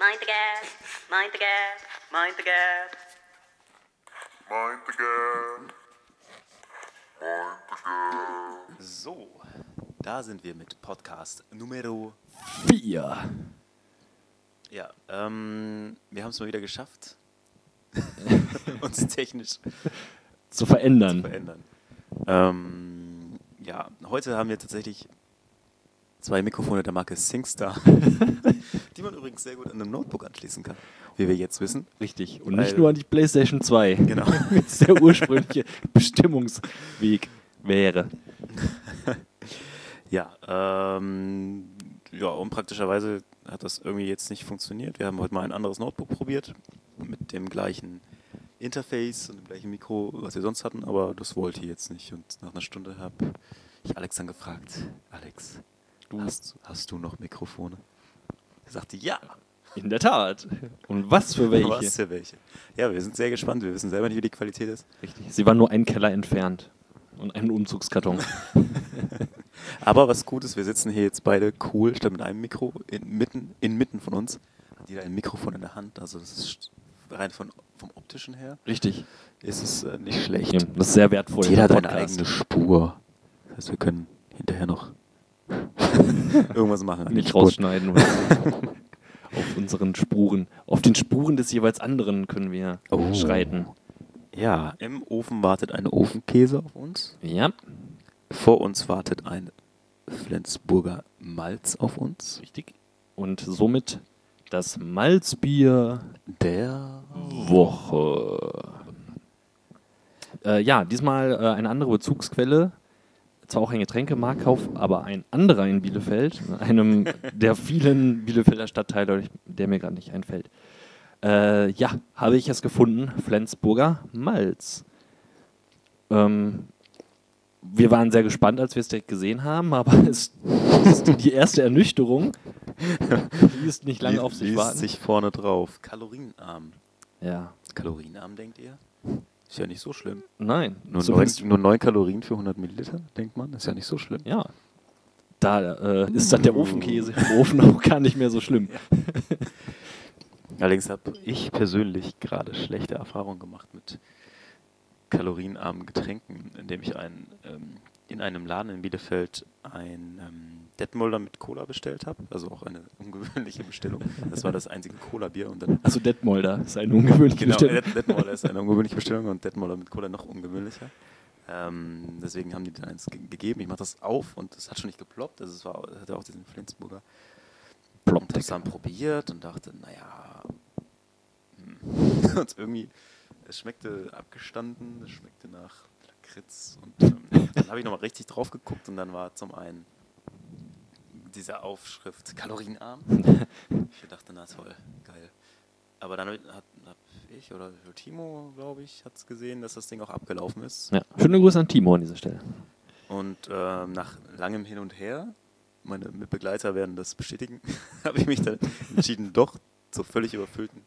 Mind the gap, mind the gap, mind the gap. Mind the gap. Mind the gap. So, da sind wir mit Podcast Numero. Vier. Ja, ähm, wir haben es mal wieder geschafft, uns technisch Zu verändern. zu verändern. Ähm, ja, heute haben wir tatsächlich zwei Mikrofone der Marke SingStar, die man übrigens sehr gut an einem Notebook anschließen kann, wie wir jetzt wissen. Richtig. Und nicht nur an die PlayStation 2. Genau. Wie es der ursprüngliche Bestimmungsweg wäre. Ja, ähm, ja, unpraktischerweise hat das irgendwie jetzt nicht funktioniert. Wir haben heute mal ein anderes Notebook probiert mit dem gleichen Interface und dem gleichen Mikro, was wir sonst hatten, aber das wollte jetzt nicht. Und nach einer Stunde habe ich Alex dann gefragt, Alex, Du- hast, hast du noch Mikrofone? Er sagte, ja. In der Tat. Und was für welche? Was für welche? Ja, wir sind sehr gespannt. Wir wissen selber nicht, wie die Qualität ist. Richtig. Sie war nur einen Keller entfernt. Und einen Umzugskarton. Aber was gut ist, wir sitzen hier jetzt beide cool, statt mit einem Mikro inmitten, inmitten von uns. Hat jeder ein Mikrofon in der Hand. Also das ist rein von, vom optischen her Richtig. ist es äh, nicht schlecht. Ja, das ist sehr wertvoll. Jeder hat eine eigene Spur. Das heißt, wir können hinterher noch irgendwas machen. Nicht rausschneiden. Auf unseren Spuren. Auf den Spuren des jeweils anderen können wir Oh. schreiten. Ja, im Ofen wartet eine Ofenkäse auf uns. Ja, Vor uns wartet ein Flensburger Malz auf uns. richtig. Und somit das Malzbier Der Woche. Äh, ja, diesmal äh, eine andere Bezugsquelle. Zwar auch ein Getränkemarktkauf, aber ein anderer in Bielefeld, einem der vielen Bielefelder Stadtteile, der mir gerade nicht einfällt. Äh, ja, habe ich es gefunden, Flensburger Malz. Ähm, wir waren sehr gespannt, als wir es direkt gesehen haben, aber es ist die erste Ernüchterung. Die ist nicht lange auf sich warten. sich vorne drauf. Kalorienarm. Ja, Kalorienarm, denkt ihr? Ist ja nicht so schlimm. nein. Nur, neun, zumindest- nur 9 Kalorien für 100 Milliliter, denkt man. Ist ja nicht so schlimm. Ja. Da äh, ist dann der Ofenkäse im Ofen auch gar nicht mehr so schlimm. Allerdings habe ich persönlich gerade schlechte Erfahrungen gemacht mit kalorienarmen Getränken, indem ich ein, ähm, in einem Laden in Bielefeld ein ähm, Detmolder mit Cola bestellt habe. Also auch eine ungewöhnliche Bestellung. Das war das einzige Cola-Bier. Also Detmolder ist eine ungewöhnliche Genau, Bestellung. Det- Detmolder ist eine ungewöhnliche Bestellung und Detmolder mit Cola noch ungewöhnlicher. Ähm, deswegen haben die dann eins ge gegeben. Ich mache das auf und es hat schon nicht geploppt. Also es war, hatte auch diesen Flensburger. Ploppt Und das dann probiert und dachte, naja. hm. und irgendwie, es schmeckte abgestanden, es schmeckte nach Lakritz. Und ähm, dann habe ich nochmal richtig drauf geguckt und dann war zum einen diese Aufschrift kalorienarm. Ich dachte, na toll, geil. Aber dann hat, hab ich oder Timo, glaube ich, hat es gesehen, dass das Ding auch abgelaufen ist. Ja. Schöne Grüße an Timo an dieser Stelle. Und ähm, nach langem Hin und Her, meine Mitbegleiter werden das bestätigen, habe ich mich dann entschieden, doch zur völlig überfüllten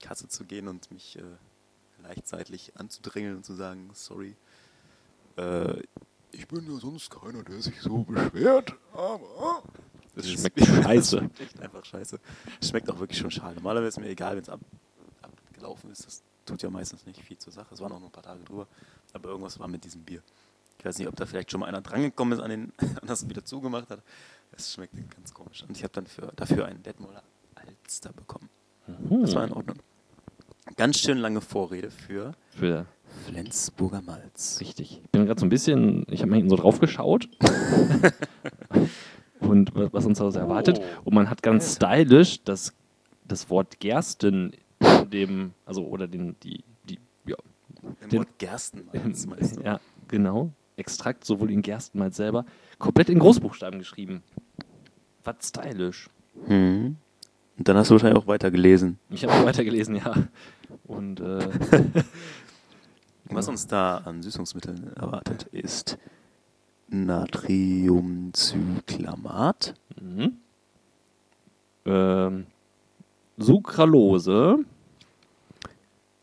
Kasse zu gehen und mich äh, leicht seitlich anzudrängeln und zu sagen, sorry, äh, ich bin ja sonst keiner, der sich so beschwert, aber Das schmeckt scheiße. Das schmeckt echt einfach scheiße. Es schmeckt auch wirklich schon schade. Normalerweise ist mir egal, wenn es ab, abgelaufen ist. Das tut ja meistens nicht viel zur Sache. Es waren auch nur ein paar Tage drüber. Aber irgendwas war mit diesem Bier. Ich weiß nicht, ob da vielleicht schon mal einer drangekommen ist an den und das wieder zugemacht hat. Es schmeckte ganz komisch. Und ich habe dann für, dafür einen Detmolder Alster bekommen. Das war in Ordnung. Ganz schön lange Vorrede für Für Flensburger Malz. richtig. Ich bin gerade so ein bisschen, ich habe mal hinten so drauf geschaut. und wa- was uns da so erwartet. Oh. Und man hat ganz stylisch das, das Wort Gersten dem, also oder den, die, die, ja, Im Den- Wort Gerstenmalz, meinst du? ja, genau. Extrakt, sowohl in Gerstenmalz selber, komplett in Großbuchstaben geschrieben. Was stylisch. Mhm. Und dann hast du wahrscheinlich auch weiter gelesen. Ich habe weitergelesen, ja. Und äh, Was uns da an Süßungsmitteln erwartet, ist Natriumcyclamat, mhm. ähm, Sucralose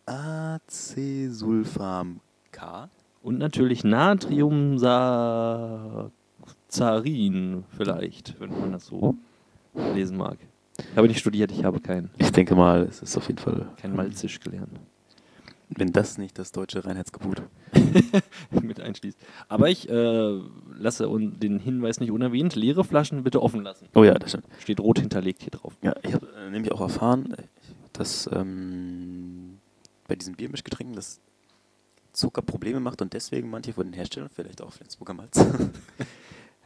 Acesulfam K, und natürlich Natriumsazarin vielleicht, wenn man das so lesen mag. Ich habe nicht studiert, ich habe kein, Ich denke mal, es ist auf jeden Fall, kein Malzisch gelernt. Wenn das nicht das deutsche Reinheitsgebot mit einschließt. Aber ich äh, lasse un den Hinweis nicht unerwähnt, leere Flaschen bitte offen lassen. Oh ja, das stimmt. Steht rot hinterlegt hier drauf. Ja, ich habe äh, nämlich auch erfahren, äh, dass ähm, bei diesen Biermischgetränken das Zucker Probleme macht und deswegen manche von den Herstellern, vielleicht auch Flensburger Malz,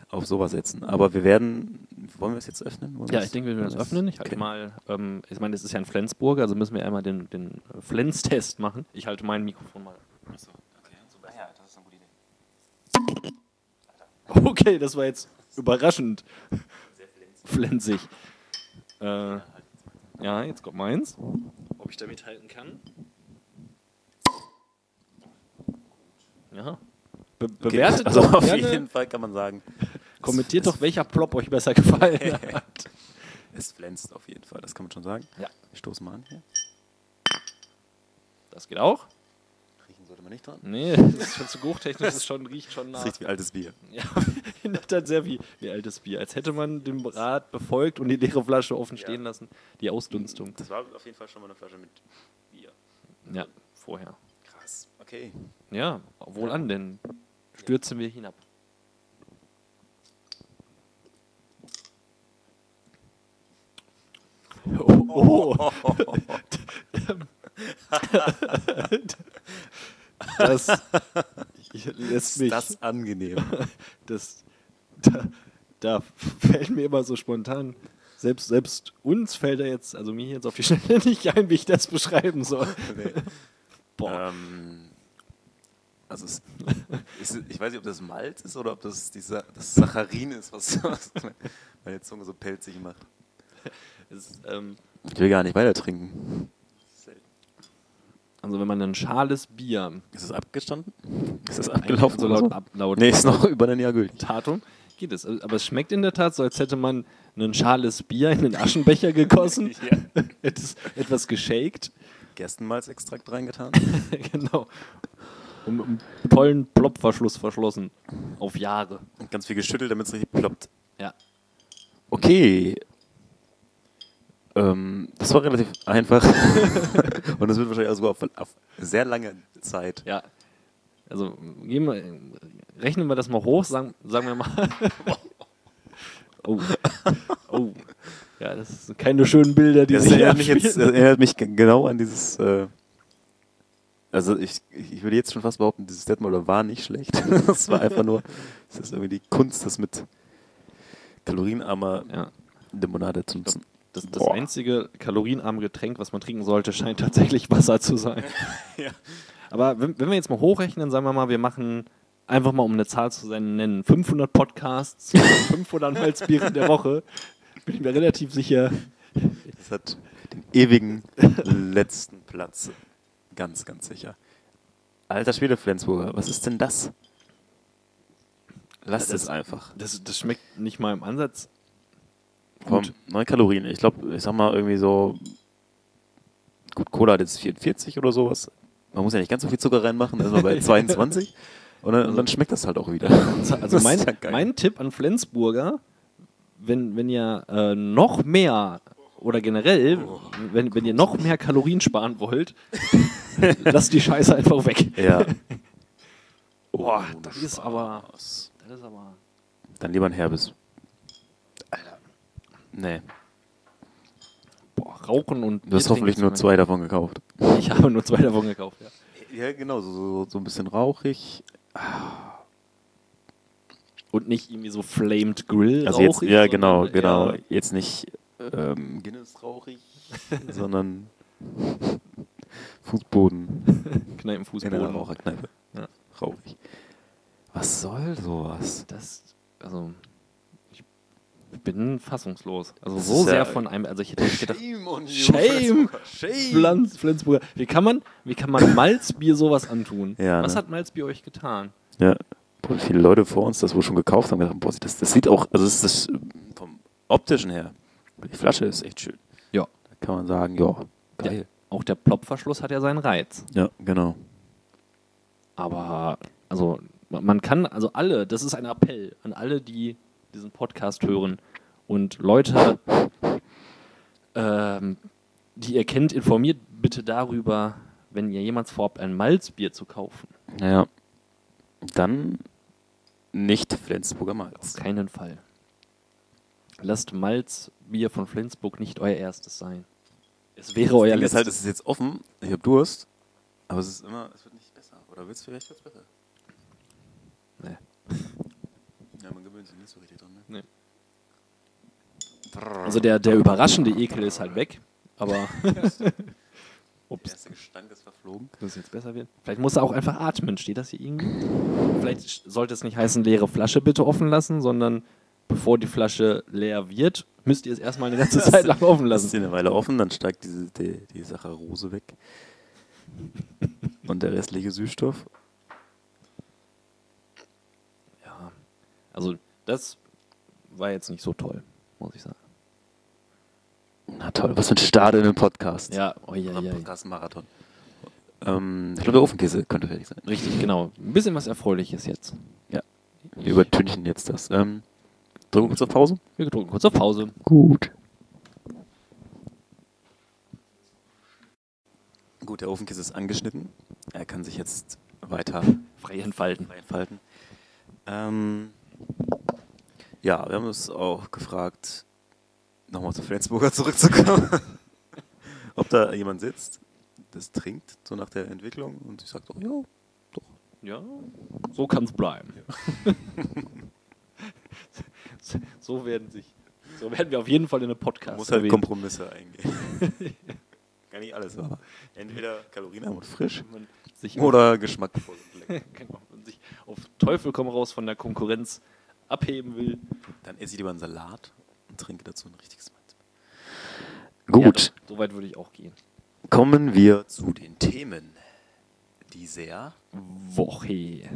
auf sowas setzen. Aber wir werden, wollen wir es jetzt öffnen? Wollen Ja, es- ich denke, wir werden das wollen öffnen. Ich halte mal, ähm, ich meine, das ist ja ein Flensburg, also müssen wir einmal den, den Flens-Test machen. Ich halte mein Mikrofon mal. Achso, okay. Super. Ja, das ist eine gute Idee. Okay, das war jetzt überraschend flensig. Äh, ja, jetzt kommt meins. Ob ich da mithalten kann? Ja. Be bewertet also doch auf gerne, jeden Fall kann man sagen, kommentiert doch, welcher Plop euch besser gefallen hat. Es glänzt auf jeden Fall, das kann man schon sagen. Ja. Wir stoßen mal an hier. Das geht auch. Riechen sollte man nicht dran. Nee, das ist schon zu geruchtechnisch, das schon, riecht schon Das nach. riecht wie altes Bier. Ja, in der Tat sehr wie, wie altes Bier. Als hätte man den Rat befolgt und die leere Flasche offen Ja. stehen lassen. Die Ausdunstung. Das war auf jeden Fall schon mal eine Flasche mit Bier. Ja, vorher. Krass. Okay. Ja, wohl an, denn stürzen wir hinab. Oh, oh. das lässt mich. das angenehm. das, da, da fällt mir immer so spontan. Selbst, selbst uns fällt er jetzt, also mir jetzt auf die Schnelle nicht ein, wie ich das beschreiben soll. Boah. Ähm, also es, ist, ich weiß nicht, ob das Malz ist oder ob das dieser, das Saccharin ist, was, was meine Zunge so pelzig macht. Es, ähm, Ich will gar nicht weiter trinken. also wenn man ein schales Bier, Ist es abgestanden? Ist es abgelaufen? so laut, ab, laut Nee, ist noch über ein Jahr gültig. Datum, geht es. Aber es schmeckt in der Tat so, als hätte man ein schales Bier in den Aschenbecher gegossen, es etwas geshaked, Gerstenmalzextrakt reingetan. genau, und mit einem tollen Plopverschluss verschlossen, auf Jahre. Und ganz viel geschüttelt, damit es richtig ploppt. Ja. Okay. Ähm, das war relativ einfach. Und das wird wahrscheinlich auch sogar auf, auf sehr lange Zeit. Ja. Also gehen wir, rechnen wir das mal hoch, sagen, sagen wir mal. oh. oh. Ja, das sind keine schönen Bilder, die Das sich erinnert mich, jetzt, das erinnert mich genau an dieses. Äh, also ich, ich würde jetzt schon fast behaupten, dieses Deadmauler war nicht schlecht. Das war einfach nur, es ist irgendwie die Kunst, das mit kalorienarmer Ja, Limonade zu nutzen. das, das einzige kalorienarme Getränk, was man trinken sollte, scheint tatsächlich Wasser zu sein. Ja. Aber wenn, wenn wir jetzt mal hochrechnen, sagen wir mal, wir machen einfach mal, um eine Zahl zu sein, nennen 500 Podcasts, 500 Malzbiere in der Woche, bin ich mir relativ sicher. Das hat den ewigen letzten Platz. Ganz, ganz sicher. Alter Schwede, Flensburger, was ist denn das? Lasst Das- es einfach. Das, das schmeckt nicht mal im Ansatz. Komm, Gut. 9 Kalorien. Ich glaube, ich sag mal irgendwie so. Gut, Cola hat jetzt 44 oder sowas. Man muss ja nicht ganz so viel Zucker reinmachen, da sind wir bei 22. Und dann, und dann schmeckt das halt auch wieder. Also Das mein, ist ja mein Tipp an Flensburger, wenn, wenn ihr äh, noch mehr oder generell, wenn, wenn ihr noch mehr Kalorien sparen wollt, lasst die Scheiße einfach weg. Ja. Boah, Oh, das ist aber. Das ist aber. Dann lieber ein herbes. Alter. Nee. Boah, Rauchen und. Du hast hoffentlich nur zwei davon gekauft. Ich habe nur zwei davon gekauft, ja. Ja, genau, so, so, ein bisschen rauchig. Und nicht irgendwie so Flamed Grill. Also jetzt, ja, genau, genau. Jetzt nicht ähm, Guinness rauchig, sondern Fußboden in einer Kneipenfußboden. Raucherkneipe. Ja. Rauchig. Was soll sowas? Das, also, ich bin fassungslos. Also Das so sehr ja- von einem, also ich hätte nicht gedacht, on Shame! Shame! Pflanz, Flensburger. Wie kann man, wie kann man Malzbier sowas antun? Ja, Was ne? hat Malzbier euch getan? Ja, boah, viele Leute vor uns das wohl schon gekauft haben, gedacht, boah, das, das sieht auch, also das ist das vom optischen her. Die Flasche ist echt schön. Ja. Da kann man sagen, ja, geil. Auch der Plopverschluss hat ja seinen Reiz. Ja, genau. Aber, also, man kann, also alle, das ist ein Appell an alle, die diesen Podcast hören und Leute ähm, die ihr kennt, informiert bitte darüber, wenn ihr jemals vorhabt, ein Malzbier zu kaufen. Naja, dann nicht Flensburger Auf Malz. keinen Fall. Lasst Malzbier von Flensburg nicht euer erstes sein. Es wäre euer ist halt, letztes. es ist jetzt offen, ich habe Durst, aber es ist immer, es wird nicht besser. Oder wird's vielleicht wird's besser? Nee. Ja, man gewöhnt sich nicht so richtig dran, ne? Also der, der überraschende Ekel ist halt weg, aber Der ups, erste Gestank ist verflogen. es jetzt besser wird. Vielleicht muss er auch einfach atmen. Steht das hier irgendwie? Vielleicht sollte es nicht heißen, leere Flasche bitte offen lassen, sondern bevor die Flasche leer wird, müsst ihr es erstmal eine ganze Zeit lang offen Lass lassen. sie eine Weile offen, dann steigt diese, die, die Saccharose weg. Und der restliche Süßstoff. Ja, also das war jetzt nicht so toll, muss ich sagen. Na toll, was für ein Start in den Podcast. Ja, oh, ja, ja, Podcast-Marathon. Ähm, ich glaube, der Ofenkäse könnte fertig sein. Richtig, genau. Ein bisschen was Erfreuliches jetzt. Wir übertünchen jetzt das. Ähm, drücken wir kurz auf Pause. Wir drücken kurz auf Pause. Gut. Gut, der Ofenkäse ist angeschnitten. Er kann sich jetzt weiter Frei entfalten. frei entfalten. Ähm, ja, wir haben uns auch gefragt, nochmal zu Flensburger zurückzukommen, ob da jemand sitzt, das trinkt, so nach der Entwicklung und ich sage doch, ja, Ja, so kann es bleiben. so werden sich, so werden wir auf jeden Fall in eine Podcast. muss halt erwähnt. Kompromisse eingehen. Gar nicht alles, aber entweder kalorienarm und frisch man sich oder geschmackvoll und lecker. genau, wenn man sich auf Teufel komm raus von der Konkurrenz abheben will. Dann esse ich lieber einen Salat und trinke dazu ein richtiges Malz. Ja, Gut, so weit würde ich auch gehen. kommen wir zu den Themen, die sehr Woche.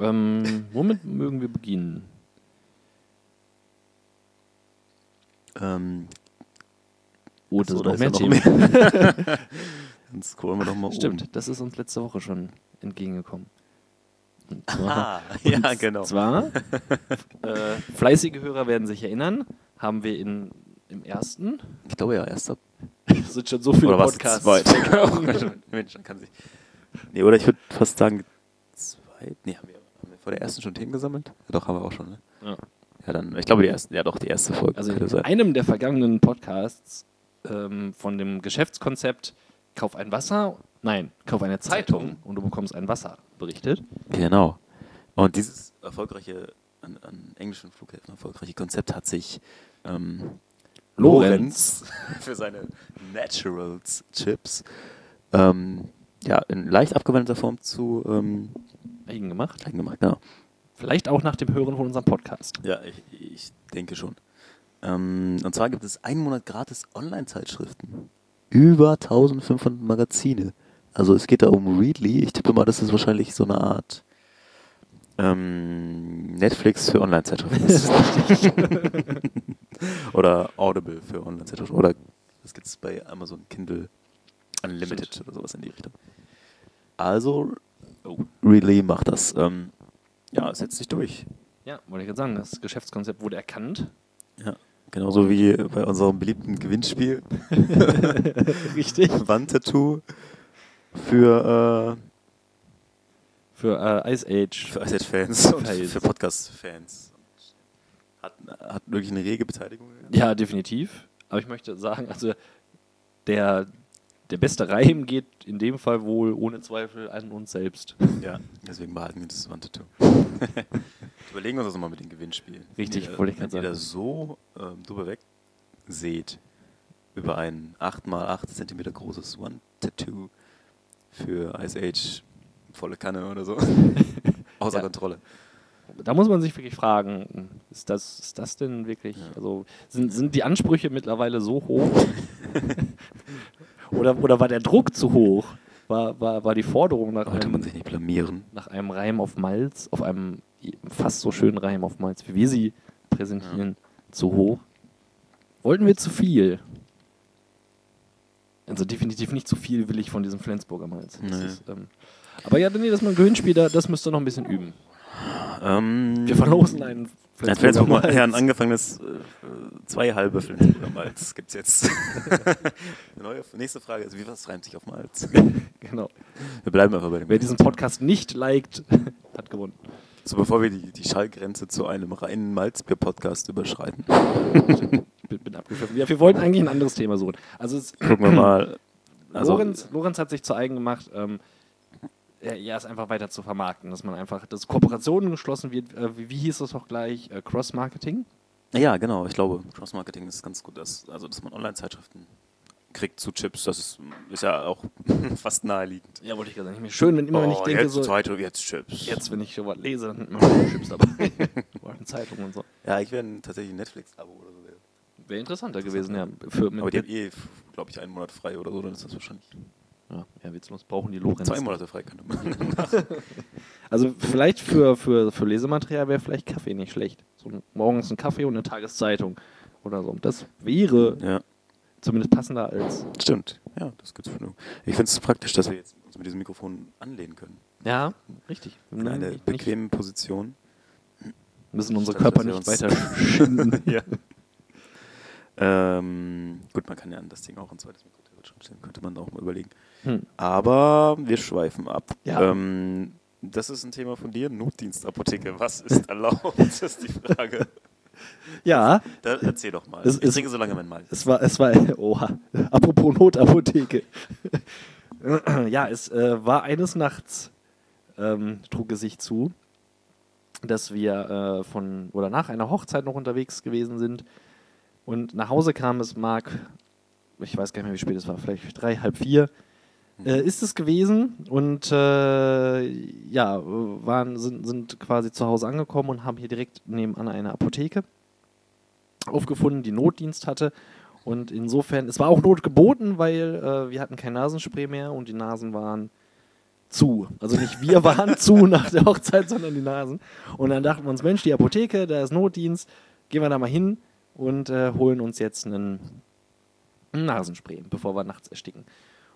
Ähm, womit mögen wir beginnen? ähm, Oh, das so, noch mehr Themen. mehr. Dann scrollen wir doch mal Stimmt, das ist uns letzte Woche schon entgegengekommen. Und zwar, Ah, ja, genau. Zwar, äh, fleißige Hörer werden sich erinnern, haben wir in, im ersten, Ich glaube ja, erst ab. es sind schon so viele Oder was? Podcasts. Zweit. Mensch, dann kann sich. Nee, oder ich würde fast sagen, zweit. Nee, haben wir vor der ersten schon Themen gesammelt? Ja, doch, haben wir auch schon, ne? Ja. Ja, dann, ich glaube, die erste, ja doch, die erste Folge Also in sein. einem der vergangenen Podcasts ähm, von dem Geschäftskonzept Kauf ein Wasser, nein, kauf eine Zeitung, und du bekommst ein Wasser berichtet. Genau. Und dieses erfolgreiche, an, an englischen Flughäfen erfolgreiche Konzept hat sich ähm, Lorenz. Lorenz für seine Naturals Chips ähm, ja, in leicht abgewandelter Form zu ähm, Eigen gemacht. eigen gemacht. Genau. Vielleicht auch nach dem Hören von unserem Podcast. Ja, ich, ich denke schon. Ähm, und zwar gibt es einen Monat gratis Online-Zeitschriften. Über 1500 Magazine. Also es geht da um Readly. Ich tippe mal, das ist wahrscheinlich so eine Art ähm, Netflix für Online-Zeitschriften. ist. oder Audible für Online-Zeitschriften. Oder das gibt es bei Amazon Kindle Unlimited Stimmt. oder sowas in die Richtung. Also, Readly macht das. Ähm, ja, es setzt sich durch. Ja, wollte ich gerade sagen, das Geschäftskonzept wurde erkannt. Ja, genauso wie bei unserem beliebten Gewinnspiel. Richtig. Wandtattoo für, Für äh, Ice äh, Age. für Ice-Fans und Fans. für Podcast-Fans. Hat, hat wirklich eine rege Beteiligung. Ja, definitiv. Aber ich möchte sagen, also der, der beste Reim geht in dem Fall wohl ohne Zweifel an uns selbst. ja. Deswegen behalten wir das Wandtattoo. Überlegen wir uns das nochmal mit den Gewinnspielen. Richtig, Wenn ihr- wollte ich Wenn grad ihr das so ähm, drüber weg seht, über ein 8x8 cm großes One-Tattoo für Ice Age, volle Kanne oder so. Außer Ja. Kontrolle. Da muss man sich wirklich fragen, ist das, ist das denn wirklich, Ja. also sind, sind die Ansprüche mittlerweile so hoch? oder, oder war der Druck zu hoch? War, war, war die Forderung nach Sollte man einem, sich nicht blamieren. nach einem Reim auf Malz, auf einem fast so schönen Reim auf Malz, wie wir sie präsentieren, zu hoch? Wollten wir zu viel? Also definitiv nicht zu viel will ich von diesem Flensburger Malz. Nee. ist, ähm, aber ja, nee, das ist mal ein Gewinnspiel, da, das müsst ihr noch ein bisschen üben. Ähm, Wir verlosen einen Ein Flensburger Malz. ja, ein angefangenes äh, zwei halbe Flensburger Malz gibt es jetzt. Neue, nächste Frage ist, wie was reimt sich auf Malz? Genau. Wir bleiben einfach bei dem. Wer diesen Podcast nicht liked, hat gewonnen. So, bevor wir die, die Schallgrenze zu einem reinen Malzbier-Podcast überschreiten, Ich bin, abgepfiffen. Ja, wir wollten eigentlich ein anderes Thema suchen. Also es, gucken wir mal. Also, Lorenz, Lorenz hat sich zu eigen gemacht, ähm, ja, ja, es einfach weiter zu vermarkten, dass man einfach, dass Kooperationen geschlossen wird, äh, wie, wie hieß das auch gleich, äh, Cross-Marketing? Ja, genau. Ich glaube, Cross-Marketing ist ganz gut, dass, also, dass man Online-Zeitschriften kriegt zu Chips. Das ist, ist ja auch fast naheliegend. Ja, wollte ich gerade sagen. Schön, wenn immer, wenn ich denke, Oh, jetzt so, Zeitung, jetzt Chips. jetzt, wenn ich schon was lese, dann immer Chips dabei. Zeitung und so. Ja, ich wäre tatsächlich ein Netflix-Abo oder so. Wäre interessanter gewesen, ja. Für, Aber die haben eh, glaube ich, einen Monat frei oder so, dann ist das wahrscheinlich. Ja, ja, witzlos brauchen die Lorenz. Zwei Monate frei könnte man. Also vielleicht für, für, für Lesematerial wäre vielleicht Kaffee nicht schlecht. So ein, morgens ein Kaffee und eine Tageszeitung oder so. Das wäre ja, zumindest passender als. stimmt. Ja, das gibt's für Ich finde es praktisch, dass wir jetzt uns mit diesem Mikrofon anlehnen können. Ja, richtig. In eine nicht- bequeme Position. müssen unsere Körper nicht weiter schinden. ja. Ähm, gut, man kann ja an das Ding auch ein zweites Mikro stellen, könnte man auch mal überlegen. Hm. Aber wir schweifen ab. Ja. Ähm, das ist ein Thema von dir, Notdienstapotheke. Was ist erlaubt, das ist die Frage. Ja, Da, erzähl doch mal. Es ich trinke so lange mein Malz. es war, es war, oha, apropos Notapotheke. ja, es äh, war eines Nachts, ähm, trug es sich zu, dass wir äh, von oder nach einer Hochzeit noch unterwegs gewesen sind und nach Hause kam es, mag, ich weiß gar nicht mehr, wie spät es war, vielleicht drei, halb vier, äh, ist es gewesen und äh, ja, waren, sind, sind quasi zu Hause angekommen und haben hier direkt nebenan eine Apotheke aufgefunden, die Notdienst hatte. Und insofern, es war auch Not geboten, weil äh, wir hatten kein Nasenspray mehr und die Nasen waren zu. Also nicht wir waren zu nach der Hochzeit, sondern die Nasen. Und dann dachten wir uns, Mensch, die Apotheke, da ist Notdienst, gehen wir da mal hin und äh, holen uns jetzt einen Nasenspray, bevor wir nachts ersticken.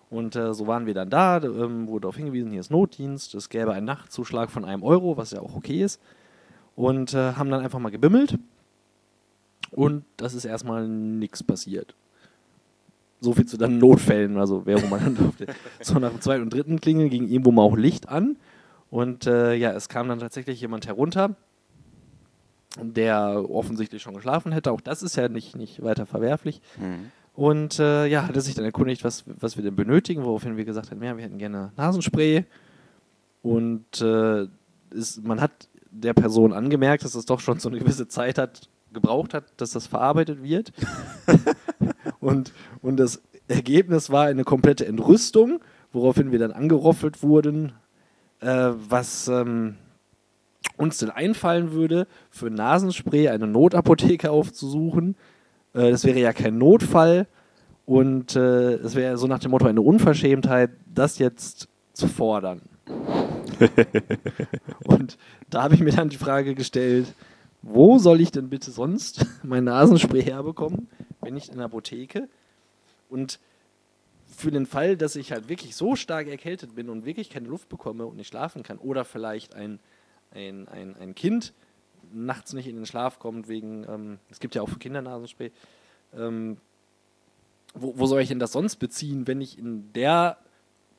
Und äh, so waren wir dann da, ähm, wurde darauf hingewiesen, hier ist Notdienst, es gäbe einen Nachtzuschlag von einem Euro, was ja auch okay ist. Und äh, haben dann einfach mal gebimmelt. Und das ist erstmal nichts passiert. So viel zu dann Notfällen, also wer wo man dann durfte. So nach dem zweiten und dritten Klingeln ging irgendwo mal auch Licht an. Und äh, ja, es kam dann tatsächlich jemand herunter, der offensichtlich schon geschlafen hätte. Auch das ist ja nicht, nicht weiter verwerflich. Mhm. Und äh, ja, hat er sich dann erkundigt, was, was wir denn benötigen, woraufhin wir gesagt haben, ja, wir hätten gerne Nasenspray. Und äh, ist, man hat der Person angemerkt, dass es doch schon so eine gewisse Zeit hat, gebraucht hat, dass das verarbeitet wird. und, und das Ergebnis war eine komplette Entrüstung, woraufhin wir dann angeroffelt wurden, äh, was ähm, uns denn einfallen würde, für Nasenspray eine Notapotheke aufzusuchen. Äh, das wäre ja kein Notfall und äh, es wäre so nach dem Motto eine Unverschämtheit, das jetzt zu fordern. und da habe ich mir dann die Frage gestellt, wo soll ich denn bitte sonst mein Nasenspray herbekommen, wenn nicht in der Apotheke? Und für den Fall, dass ich halt wirklich so stark erkältet bin und wirklich keine Luft bekomme und nicht schlafen kann, oder vielleicht ein, ein, ein, ein Kind nachts nicht in den Schlaf kommt, wegen, ähm, es gibt ja auch für Kinder Nasenspray, ähm, wo, wo soll ich denn das sonst beziehen, wenn ich in der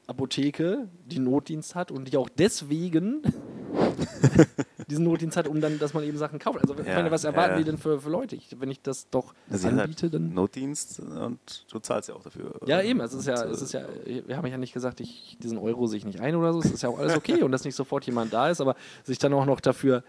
Apotheke, die Notdienst hat und die auch deswegen diesen Notdienst hat, um dann, dass man eben Sachen kauft. Also, ich Ja, meine, was erwarten ja. die denn für, für Leute? Ich, wenn ich das doch Das ist halt anbiete, dann. Notdienst und du zahlst ja auch dafür. Ja, eben, es ist ja, Und, äh, es ist ja, wir haben ja nicht gesagt, ich, diesen Euro sehe ich nicht ein oder so, es ist ja auch alles okay und dass nicht sofort jemand da ist, aber sich dann auch noch dafür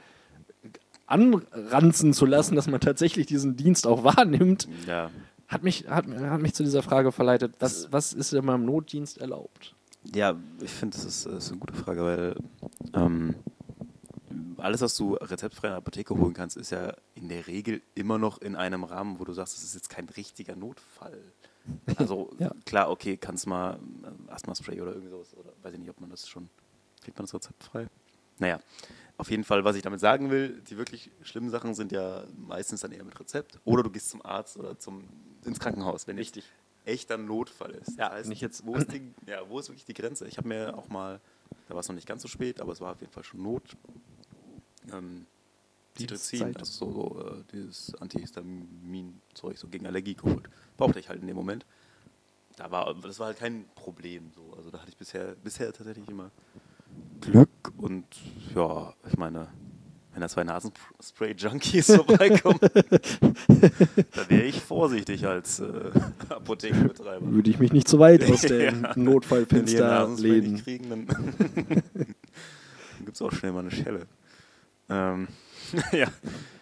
anranzen zu lassen, dass man tatsächlich diesen Dienst auch wahrnimmt, Ja, hat mich, hat, hat mich zu dieser Frage verleitet, was, was ist denn beim Notdienst erlaubt? Ja, ich finde, das ist, das ist eine gute Frage, weil ähm, alles, was du rezeptfrei in der Apotheke holen kannst, ist ja in der Regel immer noch in einem Rahmen, wo du sagst, das ist jetzt kein richtiger Notfall. Also Ja. klar, okay, kannst mal ähm, Asthma-Spray oder irgendwie sowas, oder weiß ich nicht, ob man das schon, kriegt man das rezeptfrei? Naja, auf jeden Fall, was ich damit sagen will, die wirklich schlimmen Sachen sind ja meistens dann eher mit Rezept. Oder du gehst zum Arzt oder zum, ins Krankenhaus, wenn Richtig. echt ein Notfall ist. Ja, das heißt, nicht jetzt- wo, ist die, ja, wo ist wirklich die Grenze? Ich habe mir auch mal, da war es noch nicht ganz so spät, aber es war auf jeden Fall schon Not, ähm, Cetirizin, Zeit. also so, so äh, dieses Antihistamin-Zeug, so gegen Allergie geholt. Brauchte ich halt in dem Moment. Da war, das war halt kein Problem so. Also da hatte ich bisher, bisher tatsächlich immer Glück und ja, ich meine, wenn da zwei Nasenspray-Junkies vorbeikommen, da wäre ich vorsichtig als äh, Apothekenbetreiber. Würde ich mich nicht zu weit aus dem Ja. Notfallfenster lehnen. kriegen, dann, dann gibt es auch schnell mal eine Schelle. Ähm, ja.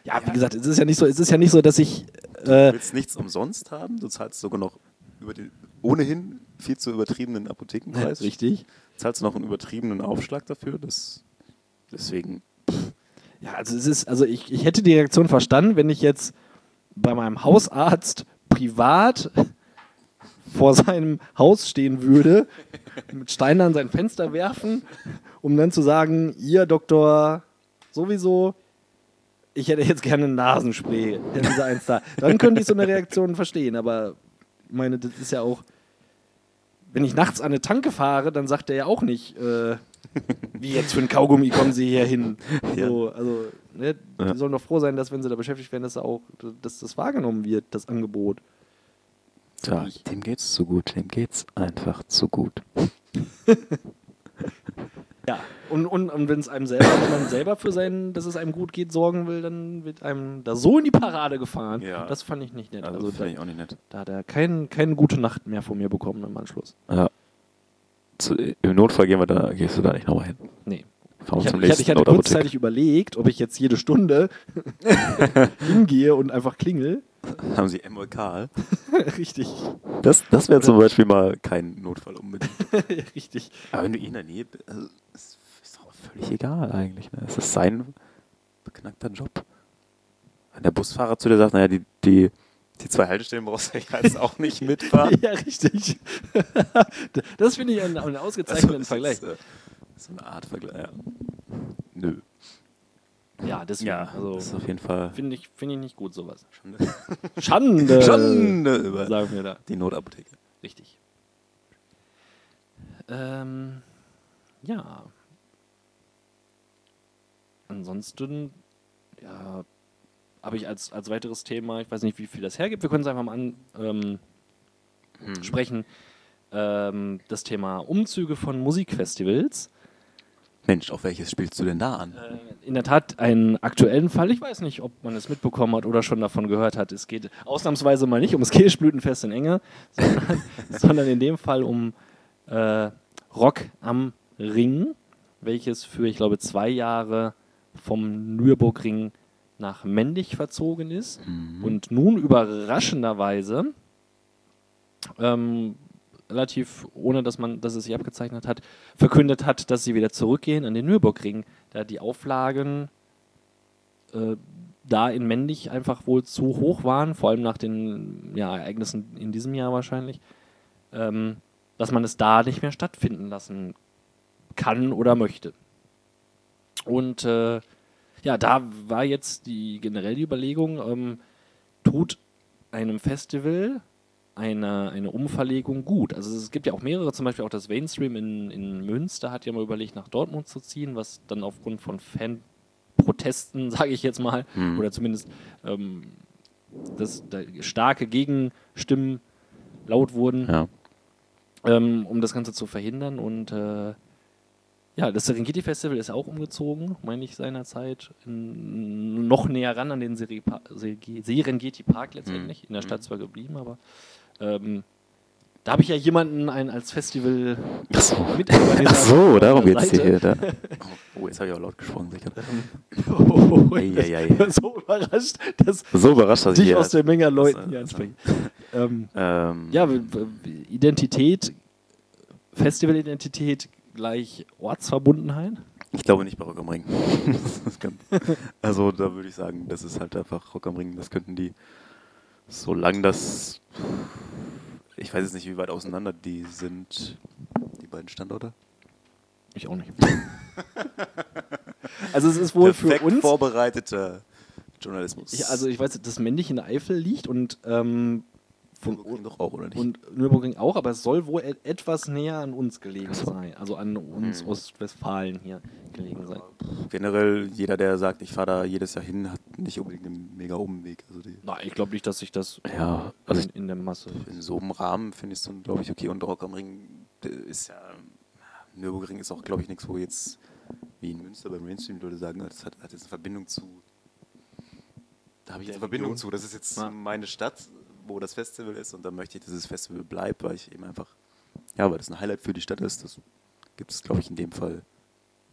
Ja, wie gesagt, es ist ja nicht so, es ist ja nicht so, dass ich Du äh, willst nichts umsonst haben, du zahlst sogar noch über den ohnehin viel zu übertriebenen Apothekenpreis. richtig. Zahlst noch einen übertriebenen Aufschlag dafür. Das, deswegen, Ja, also es ist, also ich, ich hätte die Reaktion verstanden, wenn ich jetzt bei meinem Hausarzt privat vor seinem Haus stehen würde, mit Steinen an sein Fenster werfen, um dann zu sagen, ihr Doktor sowieso, ich hätte jetzt gerne ein Nasenspray, hätten Sie eins da. Dann könnte ich so eine Reaktion verstehen, aber ich meine, das ist ja auch, wenn ich nachts an eine Tanke fahre, dann sagt er ja auch nicht, äh, wie jetzt für ein Kaugummi kommen Sie hier hin. Ja. So, also, ne, Ja. die sollen doch froh sein, dass wenn sie da beschäftigt werden, dass auch, dass das wahrgenommen wird, das Angebot. ja, dem geht's zu gut, dem geht's einfach zu gut. Ja. Und, und, und wenn es einem selber, wenn man selber für sein, dass es einem gut geht, sorgen will, dann wird einem da so in die Parade gefahren. Ja. Das fand ich nicht nett. Also, Also, da, ich auch nicht nett. da hat er kein, keine gute Nacht mehr von mir bekommen im Anschluss. Ja. Zu, Im Notfall gehen wir da, gehst du da nicht nochmal hin. Nee. Fahren Ich, zum hatte- ich, hatte, ich hatte Notapotheke. kurzzeitig überlegt, ob ich jetzt jede Stunde hingehe und einfach klingel. Haben sie Emolkal. Richtig. Das, das wäre zum Beispiel mal kein Notfall unbedingt. Richtig. Aber wenn du eh in der Nähe bist, also, es ist doch völlig egal eigentlich. Ne? Es ist sein beknackter Job. Wenn der Busfahrer zu dir sagt, naja, die, die, die zwei Haltestellen brauchst du ja jetzt auch nicht mitfahren. Ja, richtig. das finde ich einen, einen ausgezeichneten das Vergleich. Ist, äh, so eine Art Vergleich. Ja. Nö. Ja, deswegen. Ja, also, das ist auf jeden Fall finde ich, finde ich nicht gut, sowas. Schande, Schande! Schande über Sagen wir da. die Notapotheke. Richtig. Ähm, ja. Ansonsten, ja, habe ich als, als weiteres Thema, ich weiß nicht, wie viel das hergibt, wir können es einfach mal an, ähm, Hm. sprechen, ähm, das Thema Umzüge von Musikfestivals. Mensch, auf welches spielst du denn da an? Äh, in der Tat einen aktuellen Fall. Ich weiß nicht, ob man es mitbekommen hat oder schon davon gehört hat. Es geht ausnahmsweise mal nicht ums Kirschblütenfest in Enge, sondern, sondern in dem Fall um äh, Rock am Ring, welches für, ich glaube, zwei Jahre vom Nürburgring nach Mendig verzogen ist und nun überraschenderweise ähm, relativ, ohne dass man, dass es sich abgezeichnet hat, verkündet hat, dass sie wieder zurückgehen an den Nürburgring, da die Auflagen äh, da in Mendig einfach wohl zu hoch waren, vor allem nach den ja, Ereignissen in diesem Jahr wahrscheinlich, ähm, dass man es da nicht mehr stattfinden lassen kann oder möchte. Und äh, ja, da war jetzt die generell die Überlegung, ähm, tut einem Festival eine, eine Umverlegung gut. Also es gibt ja auch mehrere, zum Beispiel auch das Mainstream in, in Münster hat ja mal überlegt, nach Dortmund zu ziehen, was dann aufgrund von Fanprotesten, sage ich jetzt mal, Mhm. oder zumindest ähm, dass da starke Gegenstimmen laut wurden Ja. ähm, um das Ganze zu verhindern. Und äh, ja, das Serengeti Festival ist auch umgezogen, meine ich seinerzeit, in, noch näher ran an den Serengeti Park letztendlich. In der Stadt zwar geblieben, aber ähm, da habe ich ja jemanden ein, als Festival Ach so. Mitorganisator Ach so, darum dir Seite. hier. Da. Oh, jetzt habe ich auch laut gesprochen, sicher. Oh, Eieiei. so überrascht, dass So überrascht, dass ich dich hier aus der Menge an Leuten hier das- ansprechen. Ähm, Ähm, Ja, Identität, Festivalidentität gleich Ortsverbundenheit. Ich glaube nicht bei Rock am Ring. Kann- also da würde ich sagen, das ist halt einfach Rock am Ring. Das könnten die, solange das, ich weiß jetzt nicht, wie weit auseinander die sind, die beiden Standorte. Ich auch nicht. also es ist wohl Perfekt für uns. vorbereiteter Journalismus. Ich, also ich weiß, dass Männlich in Eifel liegt und ähm, Nürburgring doch auch, oder nicht? Und Nürburgring auch, aber es soll wohl et etwas näher an uns gelegen so. sein. Also an uns Hm. Ostwestfalen hier gelegen sein. Generell, jeder, der sagt, ich fahre da jedes Jahr hin, hat nicht unbedingt einen mega Umweg. Also Nein, ich glaube nicht, dass sich das Ja, in, also in der Masse. in so einem Rahmen finde ich es dann, glaube ich, okay. Und Rock am Ring ist ja, Nürburgring ist auch, glaube ich, nichts, wo jetzt, wie in Münster beim Mainstream, Leute sagen, das hat, hat jetzt eine Verbindung zu. Da habe ich jetzt eine Verbindung zu. Das ist jetzt meine Stadt, wo das Festival ist und da möchte ich, dass das Festival bleibt, weil ich eben einfach, ja, weil das ein Highlight für die Stadt ist. Das gibt es, glaube ich, in dem Fall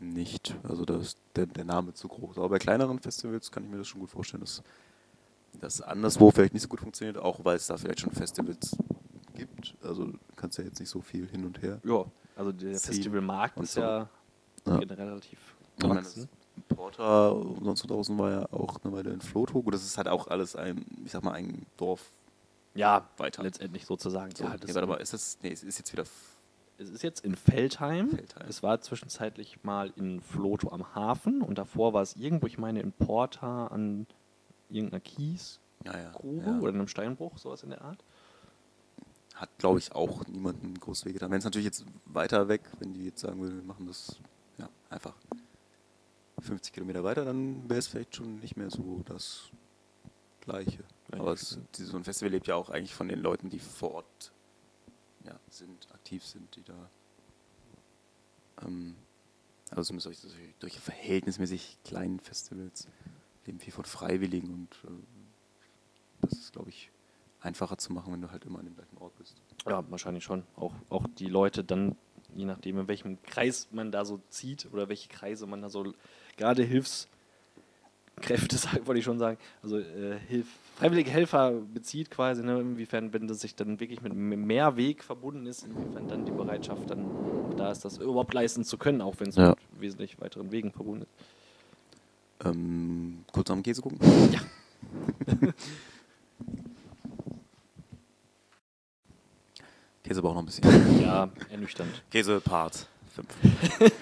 nicht. Also da ist der, der Name zu groß. Aber bei kleineren Festivals kann ich mir das schon gut vorstellen, dass das anderswo vielleicht nicht so gut funktioniert, auch weil es da vielleicht schon Festivals gibt. Also du kannst ja jetzt nicht so viel hin und her. Ja, also der Festivalmarkt ist so. ja, Ja. relativ gewachsen. Porter und sonst draußen war ja auch eine Weile in Floto. Gut, das ist halt auch alles ein, ich sag mal, ein Dorf. Ja, Weiter. letztendlich sozusagen. So, ja, nee, warte mal, ist das, nee, es ist jetzt wieder, Es ist jetzt in Feldheim. Feldheim. Es war zwischenzeitlich mal in Floto am Hafen und davor war es irgendwo, ich meine, in Porta an irgendeiner Kiesgrube ja, ja. oder einem Steinbruch, sowas in der Art. hat, glaube ich, auch niemanden groß wehgetan. Wenn es natürlich jetzt weiter weg, wenn die jetzt sagen würden, wir machen das ja, einfach 50 Kilometer weiter, dann wäre es vielleicht schon nicht mehr so das Gleiche. Aber es, so ein Festival lebt ja auch eigentlich von den Leuten, die vor Ort ja, sind, aktiv sind, die da. Ähm, also zumindest solche, solche, solche verhältnismäßig kleinen Festivals leben viel von Freiwilligen und äh, das ist, glaube ich, einfacher zu machen, wenn du halt immer an dem gleichen Ort bist. Ja, wahrscheinlich schon. Auch, auch die Leute dann, je nachdem, in welchem Kreis man da so zieht oder welche Kreise man da so gerade Hilfskräfte, sag- wollte ich schon sagen, also äh, Hilf, freiwillige Helfer bezieht quasi, ne, inwiefern, wenn das sich dann wirklich mit mehr Weg verbunden ist, inwiefern dann die Bereitschaft dann da ist, das überhaupt leisten zu können, auch wenn es Ja. mit wesentlich weiteren Wegen verbunden ist. Ähm, kurz am Käse gucken? Ja. Käse braucht noch ein bisschen. Ja, ernüchternd. Käse Part 5.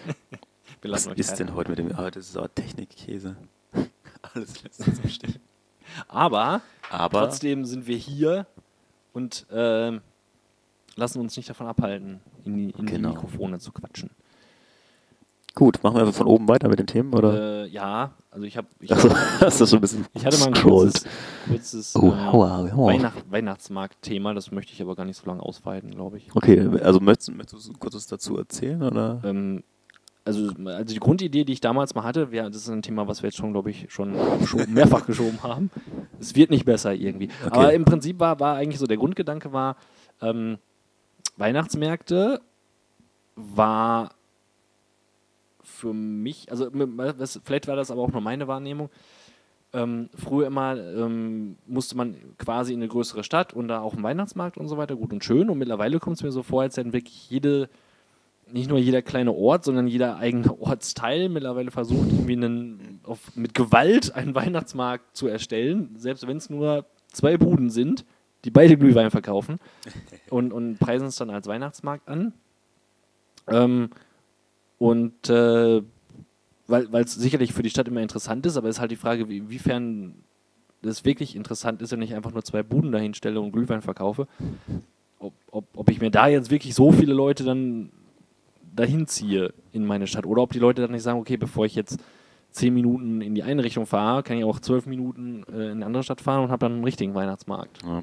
Wir Was ist denn heute mit dem? Das ist aber Technikkäse. Alles lässt uns im Stich. Aber Aber Trotzdem sind wir hier und ähm, lassen uns nicht davon abhalten, in die, in Genau. die Mikrofone zu quatschen. gut, machen wir einfach von oben weiter mit den Themen, oder? Äh, ja, also ich habe ich, Achso, hast du schon ein bisschen ich hatte mal ein scrollt. kurzes, kurzes Oh, äh. Weihnacht, Weihnachtsmarkt-Thema, das möchte ich aber gar nicht so lange ausweiten, glaube ich. Okay, also möchtest, möchtest du kurz was dazu erzählen, oder? Ähm, also, also die Grundidee, die ich damals mal hatte, wär, das ist ein Thema, was wir jetzt schon, glaube ich, schon mehrfach geschoben haben. Es wird nicht besser irgendwie. Okay. Aber im Prinzip war, war eigentlich so, der Grundgedanke war, ähm, Weihnachtsmärkte war für mich, also vielleicht war das aber auch nur meine Wahrnehmung, ähm, früher immer ähm, musste man quasi in eine größere Stadt und da auch einen Weihnachtsmarkt und so weiter, gut und schön. Und mittlerweile kommt es mir so vor, als hätten wirklich jede, nicht nur jeder kleine Ort, sondern jeder eigene Ortsteil mittlerweile versucht, irgendwie einen, auf, mit Gewalt einen Weihnachtsmarkt zu erstellen, selbst wenn es nur zwei Buden sind, die beide Glühwein verkaufen und, und preisen es dann als Weihnachtsmarkt an. Ähm, und äh, weil es sicherlich für die Stadt immer interessant ist, aber es ist halt die Frage, wie, inwiefern das wirklich interessant ist, wenn ich einfach nur zwei Buden dahin stelle und Glühwein verkaufe. Ob, ob, ob ich mir da jetzt wirklich so viele Leute dann dahin ziehe in meine Stadt oder ob die Leute dann nicht sagen, okay, bevor ich jetzt zehn Minuten in die eine Richtung fahre, kann ich auch zwölf Minuten äh, in eine andere Stadt fahren und habe dann einen richtigen Weihnachtsmarkt. Ja.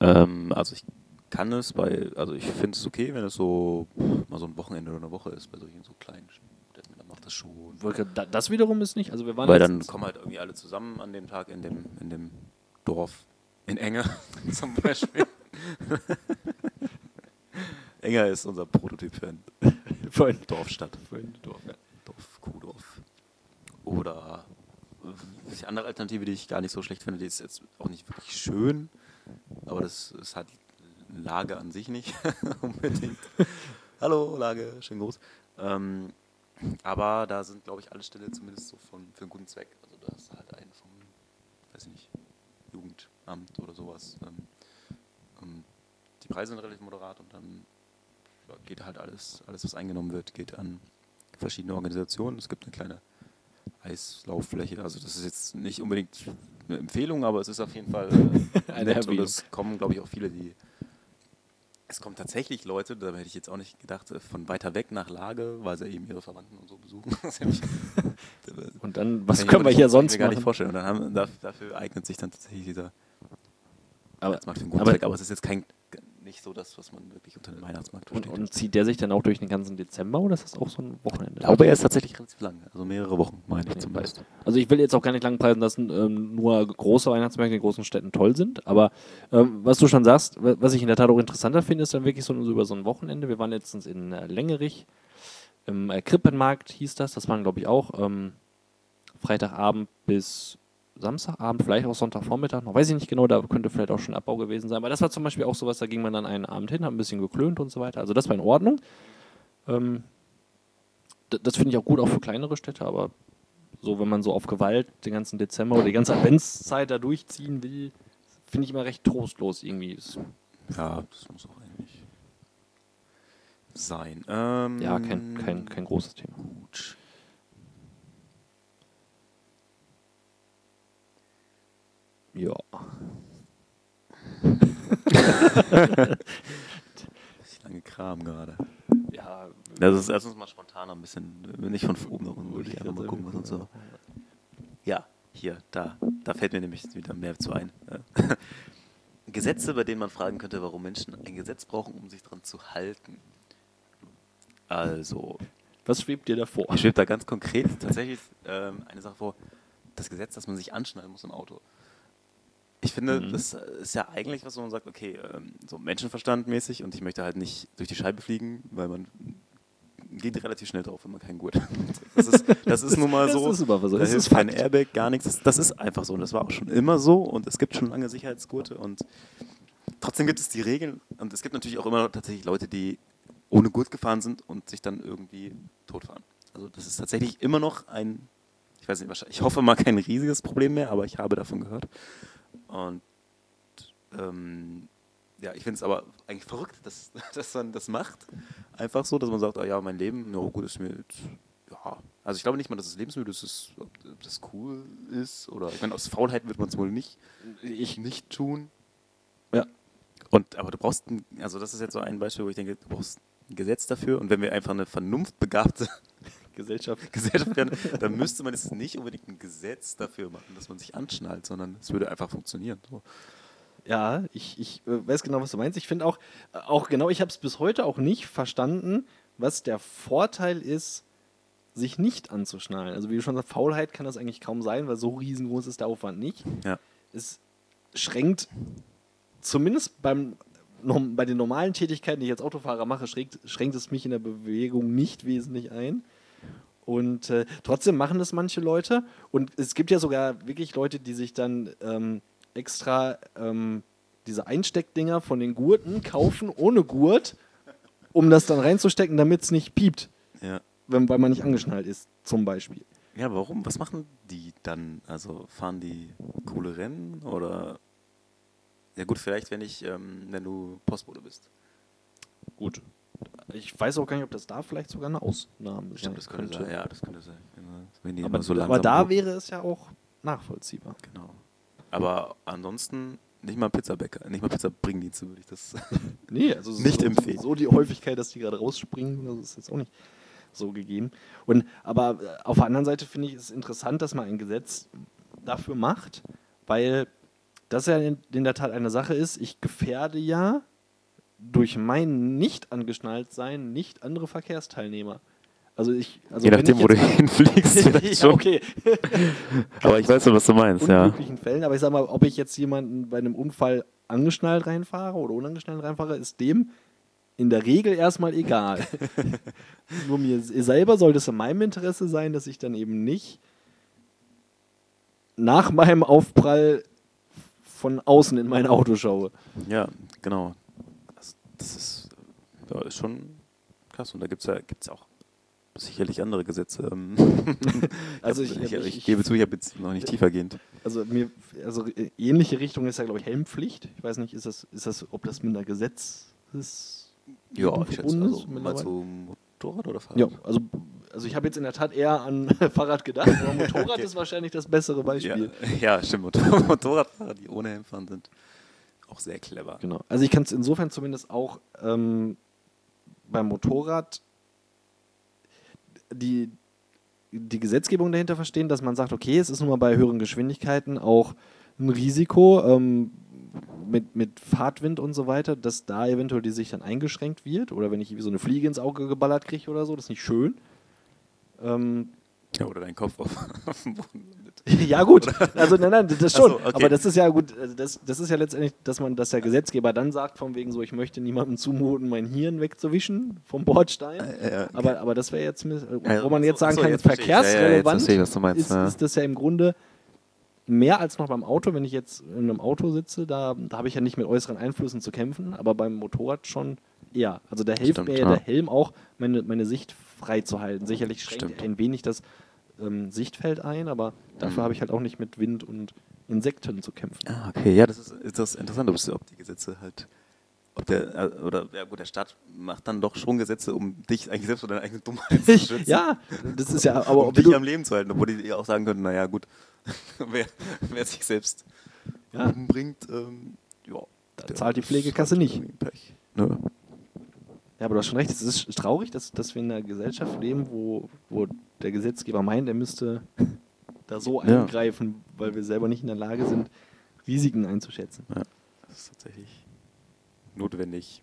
Ähm, also ich kann es bei, also ich finde es okay, wenn es so mal so ein Wochenende oder eine Woche ist, bei solchen so kleinen Städten, dann macht das schon. Das wiederum ist nicht, also wir waren Weil dann kommen halt irgendwie alle zusammen an dem Tag in dem, in dem Dorf. In Enge zum Beispiel. Enger ist unser Prototyp für ein für ein Dorfstadt. für ein Dorf. Ja. Dorf, Kuhdorf. Oder äh, die andere Alternative, die ich gar nicht so schlecht finde, die ist jetzt auch nicht wirklich schön, aber das ist halt Lage an sich nicht unbedingt. Hallo, Lage, schön groß. Ähm, aber da sind, glaube ich, alle Stelle zumindest so von, für einen guten Zweck. Also da ist halt einen vom, weiß ich nicht, Jugendamt oder sowas. Ähm, ähm, die Preise sind relativ moderat und dann geht halt alles, alles, was eingenommen wird, geht an verschiedene Organisationen. Es gibt eine kleine Eislauffläche. Also das ist jetzt nicht unbedingt eine Empfehlung, aber es ist auf jeden Fall äh, Eine nett und es kommen, glaube ich, auch viele, die. Es kommen tatsächlich Leute, da hätte ich jetzt auch nicht gedacht, äh, von weiter weg nach Lage, weil sie eben ihre Verwandten und so besuchen. Und dann, was können wir hier sonst mir gar nicht machen? vorstellen. Und dann haben, da- dafür eignet sich dann tatsächlich dieser Aber, Weihnachtsmarkt für einen guten aber- Zweck. Aber es ist jetzt kein, nicht so das, was man wirklich unter dem Weihnachtsmarkt und, versteht. und zieht der sich dann auch durch den ganzen Dezember oder ist das auch so ein Wochenende? ich glaube, er ist tatsächlich relativ lang. Also mehrere Wochen, meine ich zum Beispiel. Also ich will jetzt auch gar nicht lang preisen, dass ähm, nur große Weihnachtsmärkte in großen Städten toll sind, aber ähm, was du schon sagst, wa- was ich in der Tat auch interessanter finde, ist dann wirklich so, so über so ein Wochenende. Wir waren letztens in äh, Längerich, im äh, Krippenmarkt hieß das, das waren glaube ich auch ähm, Freitagabend bis Samstagabend, vielleicht auch Sonntagvormittag noch, weiß ich nicht genau, da könnte vielleicht auch schon Abbau gewesen sein, aber das war zum Beispiel auch sowas, da ging man dann einen Abend hin, hat ein bisschen geklönt und so weiter, also das war in Ordnung. Ähm, das finde ich auch gut, auch für kleinere Städte, aber so, wenn man so auf Gewalt den ganzen Dezember oder die ganze Adventszeit da durchziehen will, finde ich immer recht trostlos irgendwie. Ja, das muss auch eigentlich sein. Ähm, Ja, kein, kein, kein großes Thema. Gut. Ja. Ich lange Kram gerade. Ja, Das ist erstens mal spontan ein bisschen, nicht von oben nach unten, würde ich einfach mal gucken, was uns so. Ja, hier, da. Da fällt mir nämlich wieder mehr zu ein. Gesetze, bei denen man fragen könnte, warum Menschen ein Gesetz brauchen, um sich dran zu halten. Also, was schwebt dir davor? mir schwebt da ganz konkret tatsächlich ähm, eine Sache vor, das Gesetz, dass man sich anschnallen muss im Auto. Ich finde, Mhm. das ist ja eigentlich was, wo man sagt, okay, ähm, so menschenverstandmäßig und ich möchte halt nicht durch die Scheibe fliegen, weil man geht relativ schnell drauf, wenn man keinen Gurt hat. Das ist, das ist nun mal Das so. ist aber so. Da Das hilft ist kein. Airbag, gar nichts. Das, das ist einfach so. Und das war auch schon immer so. Und es gibt schon lange Sicherheitsgurte. Und trotzdem gibt es die Regeln. Und es gibt natürlich auch immer tatsächlich Leute, die ohne Gurt gefahren sind und sich dann irgendwie totfahren. Also das ist tatsächlich immer noch ein, ich weiß nicht, wahrscheinlich, ich hoffe mal kein riesiges Problem mehr, aber ich habe davon gehört. Und ähm, ja, ich finde es aber eigentlich verrückt, dass, dass man das macht. Einfach so, dass man sagt, ah ja, mein Leben, ja gut, ist mir jetzt, ja. Also ich glaube nicht mal, dass es lebensmüde ist, ist, ob, ob das cool ist oder, ich meine, aus Faulheit wird man es wohl nicht, ich nicht tun. Ja. Und, aber du brauchst, also das ist jetzt so ein Beispiel, wo ich denke, du brauchst ein Gesetz dafür und wenn wir einfach eine vernunftbegabte Gesellschaft. Gesellschaft wären, dann müsste man jetzt nicht unbedingt ein Gesetz dafür machen, dass man sich anschnallt, sondern es würde einfach funktionieren. So. Ja, ich, ich äh, weiß genau, was du meinst. Ich finde auch, äh, auch genau, ich habe es bis heute auch nicht verstanden, was der Vorteil ist, sich nicht anzuschnallen. Also wie du schon sagst, Faulheit kann das eigentlich kaum sein, weil so riesengroß ist der Aufwand nicht. Ja. Es schränkt zumindest beim, bei den normalen Tätigkeiten, die ich als Autofahrer mache, schränkt, schränkt es mich in der Bewegung nicht wesentlich ein. Und äh, trotzdem machen das manche Leute. Und es gibt ja sogar wirklich Leute, die sich dann ähm, extra ähm, diese Einsteckdinger von den Gurten kaufen, ohne Gurt, um das dann reinzustecken, damit es nicht piept, Ja. wenn, weil man nicht angeschnallt ist, zum Beispiel. Ja, warum? Was machen die dann? Also fahren die coole Rennen oder? Ja gut, vielleicht wenn ich, ähm, wenn du Postbote bist. Gut. Ich weiß auch gar nicht, ob das da vielleicht sogar eine Ausnahme glaube, das könnte sein. Ja, das könnte sein. Genau. Aber, so aber da hoch- wäre es ja auch nachvollziehbar. Genau. Aber ansonsten nicht mal Pizzabäcker, nicht mal Pizzabringdienste würde ich das. Nee, also so, Nicht empfehlen. So die Häufigkeit, dass die gerade rausspringen, das ist jetzt auch nicht so gegeben. Und, aber äh, auf der anderen Seite finde ich es interessant, dass man ein Gesetz dafür macht, weil das ja in, in der Tat eine Sache ist. Ich gefährde ja durch mein nicht angeschnallt sein nicht andere Verkehrsteilnehmer. Also ich, also Je nachdem, wo du hinfliegst, vielleicht ja, schon. okay. Aber ich weiß schon, was du meinst, ja. unglücklichen Fällen. Aber ich sag mal, ob ich jetzt jemanden bei einem Unfall angeschnallt reinfahre oder unangeschnallt reinfahre, ist dem in der Regel erstmal egal. Nur mir selber sollte es in meinem Interesse sein, dass ich dann eben nicht nach meinem Aufprall von außen in mein Auto schaue. Ja, genau. Das, ist, ja, ist schon krass. Und da gibt es ja gibt's auch sicherlich andere Gesetze. Ähm, Also ich, ich- ich, ich- gebe zu, ich habe jetzt noch nicht tiefergehend. Also mir, also äh, ähnliche Richtung ist ja, glaube ich, Helmpflicht. Ich weiß nicht, ist das, ist das, ob das mit einer Gesetz ist? Ja, ich schätze, also mal so Motorrad oder Fahrrad? Ja, also, also ich habe jetzt in der Tat eher an Fahrrad gedacht, aber Motorrad ist wahrscheinlich das bessere Ja, Beispiel. ja stimmt. Motor Motorradfahrer, die ohne Helm fahren, sind auch sehr clever. Genau. Also ich kann es insofern zumindest auch ähm, beim Motorrad die, die Gesetzgebung dahinter verstehen, dass man sagt, okay, es ist nun mal bei höheren Geschwindigkeiten auch ein Risiko ähm, mit, mit Fahrtwind und so weiter, dass da eventuell die Sicht dann eingeschränkt wird oder wenn ich so eine Fliege ins Auge geballert kriege oder so, das ist nicht schön. Ähm, Ja, oder dein Kopf auf, auf dem Boden landet. ja, gut. Also, nein, nein, das Ach so, schon. okay. Aber das ist ja gut. Also das, das ist ja letztendlich, dass man, dass der Gesetzgeber dann sagt, von wegen so, ich möchte niemandem zumuten, mein Hirn wegzuwischen vom Bordstein. Äh, ja, okay. aber, aber das wäre jetzt, Ja, wo man jetzt so- sagen so, kann, jetzt ich. Ja, ja, jetzt verkehrsrelevant ich, du meinst, ist, ja. ist das ja im Grunde mehr als noch beim Auto. Wenn ich jetzt in einem Auto sitze, da, da habe ich ja nicht mit äußeren Einflüssen zu kämpfen, aber beim Motorrad schon eher. Also da hilft Stimmt, mir ja. der Helm auch, meine, meine Sicht frei zu halten. Sicherlich schränkt Stimmt. ein wenig das ähm, Sichtfeld ein, aber dafür Mhm. habe ich halt auch nicht mit Wind und Insekten zu kämpfen. Ah, okay, ja, das ist, ist das interessant, ob, die Gesetze halt, ob der, äh, oder, ja gut, der Staat macht dann doch schon Gesetze, um dich eigentlich selbst vor deiner eigenen Dummheit zu schützen. ja, das ist ja, aber um dich am Leben zu halten, obwohl die ja auch sagen könnten, naja gut, wer, wer sich selbst Ja. umbringt, ähm, ja. Da zahlt die Pflegekasse nicht. Pech. Ne? Ja, aber du hast schon recht, es ist traurig, dass, dass wir in einer Gesellschaft leben, wo, wo der Gesetzgeber meint, er müsste da so Ja. eingreifen, weil wir selber nicht in der Lage sind, Risiken einzuschätzen. Ja, das ist tatsächlich notwendig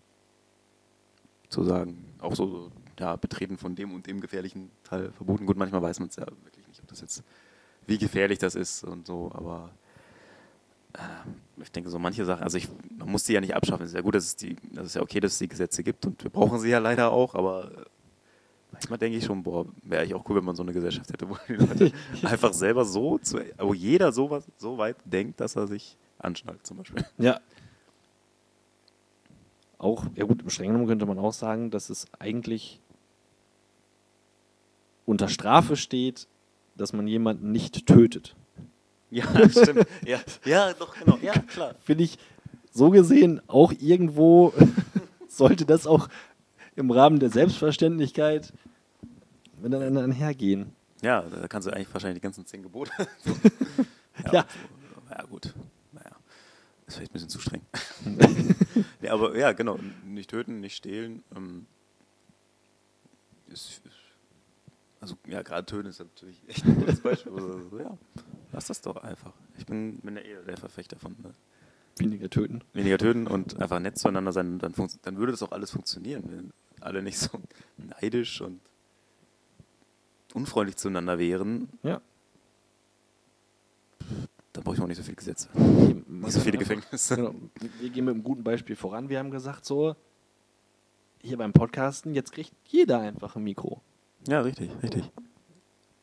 zu sagen. Auch so, ja, Betreten von dem und dem gefährlichen Teil verboten. Gut, manchmal weiß man es ja wirklich nicht, ob das jetzt, wie gefährlich das ist und so, aber ich denke, so manche Sachen, also ich, man muss die ja nicht abschaffen. Es ist ja gut, dass es die, das ist ja okay, dass es die Gesetze gibt und wir brauchen sie ja leider auch, aber äh, manchmal denke ich schon, boah, wäre eigentlich auch cool, wenn man so eine Gesellschaft hätte, wo die Leute einfach selber so, zu, wo jeder so, was, so weit denkt, dass er sich anschnallt zum Beispiel. Ja. Auch, ja gut, im strengen könnte man auch sagen, dass es eigentlich unter Strafe steht, dass man jemanden nicht tötet. Ja, stimmt. ja, ja, doch, genau. Ja, klar. Finde ich so gesehen auch irgendwo sollte das auch im Rahmen der Selbstverständlichkeit miteinander einhergehen. Ja, da kannst du eigentlich wahrscheinlich die ganzen zehn Gebote. Ja. so, ja, gut. Naja, ist vielleicht ein bisschen zu streng. ja, aber ja, genau. Nicht töten, nicht stehlen. Ähm, ist, also, ja, gerade töten ist natürlich echt ein gutes Beispiel. Also, ja, lass das doch einfach. Ich bin, bin ja eher der Verfechter von ne? Weniger töten. weniger töten und einfach nett zueinander sein, dann, dann würde das auch alles funktionieren, wenn alle nicht so neidisch und unfreundlich zueinander wären. Ja. Dann brauche ich auch nicht so viele Gesetze. Nicht Nicht so viele Gefängnisse. Genau. Wir gehen mit einem guten Beispiel voran. Wir haben gesagt, so, hier beim Podcasten, jetzt kriegt jeder einfach ein Mikro. Ja, richtig, richtig.